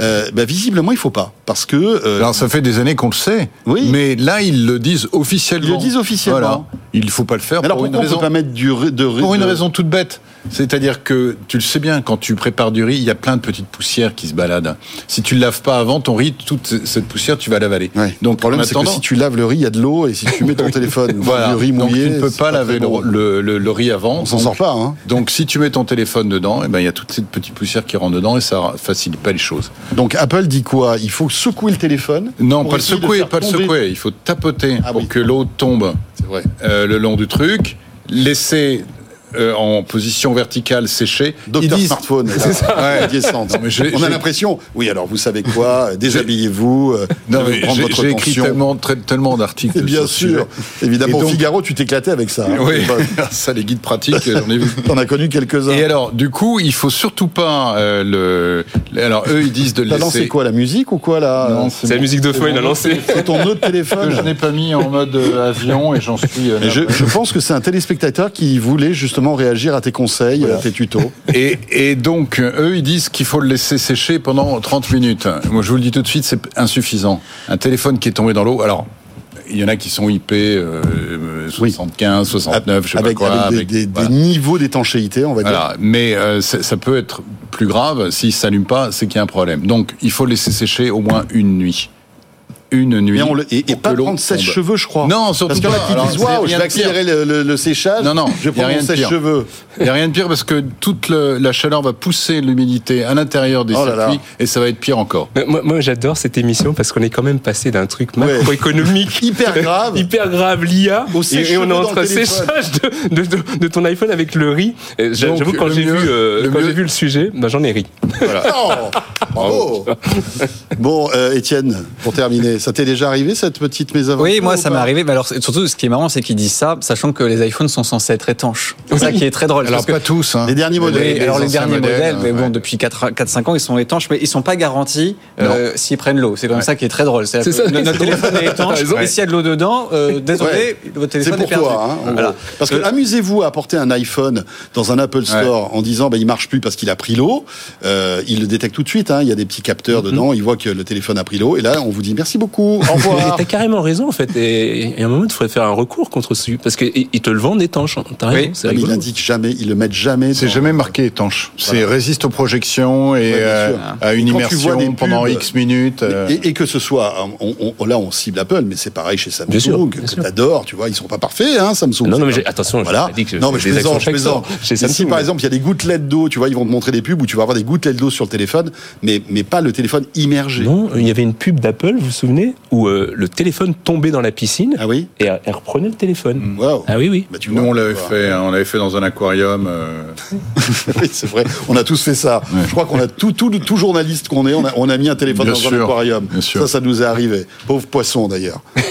euh, bah, visiblement, il faut pas. Parce que... Euh, alors ça fait des années qu'on le sait, oui. mais là, ils le disent officiellement. Ils le disent officiellement. Voilà. Il ne faut pas le faire alors pour une raison... pas mettre du de riz Pour une raison toute bête. C'est-à-dire que tu le sais bien, quand tu prépares du riz, il y a plein de petites poussières qui se baladent. Si tu le laves pas avant ton riz, toute cette poussière, tu vas l'avaler. Donc le problème, c'est que si tu laves le riz, il y a de l'eau, et si tu mets ton téléphone voilà. du riz mouillé, donc tu ne peux pas, laver le, riz avant. On s'en sort pas. Hein. Donc si tu mets ton téléphone dedans, et eh ben il y a toute cette petite poussière qui rentre dedans et ça facilite pas les choses. Donc Apple dit quoi? Il faut secouer le téléphone. Non, pas le secouer, pas le secouer. Il faut tapoter ah pour que l'eau tombe euh, le long du truc laisser euh, en position verticale séchée. Docteur smartphone, c'est ça. Ouais. On a l'impression. Oui, alors vous savez quoi Déshabillez-vous. Euh, non, j'ai écrit tellement, tellement d'articles. Bien sûr, évidemment. Figaro, tu t'éclatais avec ça. Hein. oui, ça, les guides pratiques, j'en ai vu. T'en as connu quelques-uns. Et alors, du coup, il faut surtout pas euh, le. Alors, eux, ils disent de laisser. T'as lancé quoi, la musique ou quoi là C'est la musique de feu, il a lancé. C'est ton autre téléphone. Que je n'ai pas mis en mode avion et j'en suis. je pense que c'est un téléspectateur qui voulait justement réagir à tes conseils, à tes tutos. Et, et, donc, eux, ils disent qu'il faut le laisser sécher pendant 30 minutes. Moi, je vous le dis tout de suite, c'est insuffisant. Un téléphone qui est tombé dans l'eau, alors, il y en a qui sont IP 75, 69, je sais pas quoi. Avec, des, des, niveaux d'étanchéité, on va dire. Mais euh, ça peut être plus grave. S'il s'allume pas, c'est qu'il y a un problème. Donc, il faut le laisser sécher au moins une nuit une nuit. et, pas prendre sèche-cheveux, je crois. Non, surtout parce pas. Parce qu'il y en a qui disent, je vais accélérer le, séchage. Non, non, je prends mon sèche-cheveux. Il n'y a rien de pire parce que toute la chaleur va pousser l'humidité à l'intérieur des oh circuits et ça va être pire encore. moi, j'adore cette émission parce qu'on est quand même passé d'un truc macroéconomique hyper grave, hyper grave, l'IA, et, on est entre séchage de, de, ton iPhone avec le riz. J'avoue quand j'ai vu euh, quand j'ai vu le sujet, bah, j'en ai ri. Voilà. Oh, bon, euh, Étienne, pour terminer ça t'est déjà arrivé cette petite mésaventure Oui, moi ça m'est arrivé. Mais alors surtout, ce qui est marrant, c'est qu'ils disent ça, sachant que les iPhones sont censés être étanches. C'est ça qui est très drôle. Alors pas tous. Hein. Les derniers modèles. Oui, alors les derniers modèles, mais bon, depuis 4-5 ans, ils sont étanches, mais ils sont pas garantis euh, s'ils prennent l'eau. C'est comme ça qui est très drôle. C'est ça, notre téléphone est étanche. Et s'il y a de l'eau dedans, euh, désolé, votre téléphone est, pour toi. Hein. Parce que amusez-vous à apporter un iPhone dans un Apple Store en disant, bah, il marche plus parce qu'il a pris l'eau. Euh, il le détecte tout de suite. Hein. Il y a des petits capteurs mm-hmm. dedans. Il voit que le téléphone a pris l'eau. Et là, on vous dit merci beaucoup. Au revoir. t'as carrément raison en fait. Et, à un moment, il faudrait faire un recours contre ce parce qu'ils te le vendent étanche. T'as raison. Oui, il indique jamais, ils le mettent jamais. C'est jamais marqué étanche. C'est résiste aux projections et euh, à une immersion pendant X minutes. Euh. Et, que ce soit, on, là, on cible Apple, mais c'est pareil chez Samsung que t'adores. Tu vois, ils sont pas parfaits, hein, Samsung. Non, non, mais attention. Voilà. Dit que non, mais je plaisante, je plaisante. Si par exemple, il y a des gouttelettes d'eau, tu vois, ils vont te montrer des pubs où tu vas avoir des gouttelettes d'eau sur le téléphone, mais mais pas le téléphone immergé. Non, il y avait une pub d'Apple, vous vous souvenez, où euh, le téléphone tombait dans la piscine. Ah oui Et elle reprenait le téléphone. Mm. Ah oui, oui. Bah, Nous, on l'avait fait, hein, on l'avait fait dans un aquarium. Euh. oui, c'est vrai. On a tous fait ça. Je crois qu'on a tout, tout, tout journaliste qu'on est, on a, on a, mis un téléphone dans un aquarium. Ça, ça nous est arrivé. Pauvre poisson, d'ailleurs.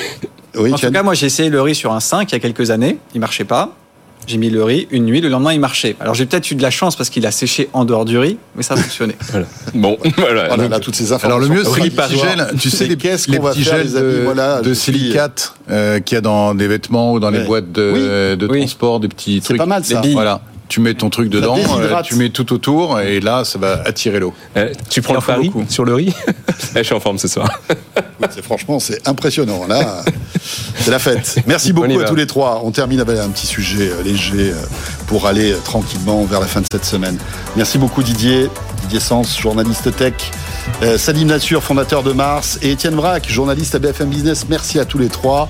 Oui, en tout cas, moi, j'ai essayé le riz sur un 5 il y a quelques années. Il marchait pas. J'ai mis le riz une nuit, le lendemain il marchait. Alors j'ai peut-être eu de la chance parce qu'il a séché en dehors du riz, mais ça a fonctionné. Bon, voilà. On a toutes ces informations. Alors le mieux c'est les petits gels, tu sais les, pièces les petits gels de, de silicate euh, qu'il y a dans des vêtements ou dans les boîtes de, de transport, des petits trucs. C'est pas mal ça. Voilà tu mets ton truc dedans, euh, tu mets tout autour et là ça va attirer l'eau. Euh, tu prends le pari sur le riz Je suis en forme ce soir. c'est franchement c'est impressionnant là. c'est la fête. Merci beaucoup à tous les trois. On termine avec un petit sujet euh, léger pour aller tranquillement vers la fin de cette semaine. Merci beaucoup Didier, Didier Sens, journaliste tech. Salim Nature, fondateur de Mars, et Étienne Braque, journaliste à BFM Business. Merci à tous les trois.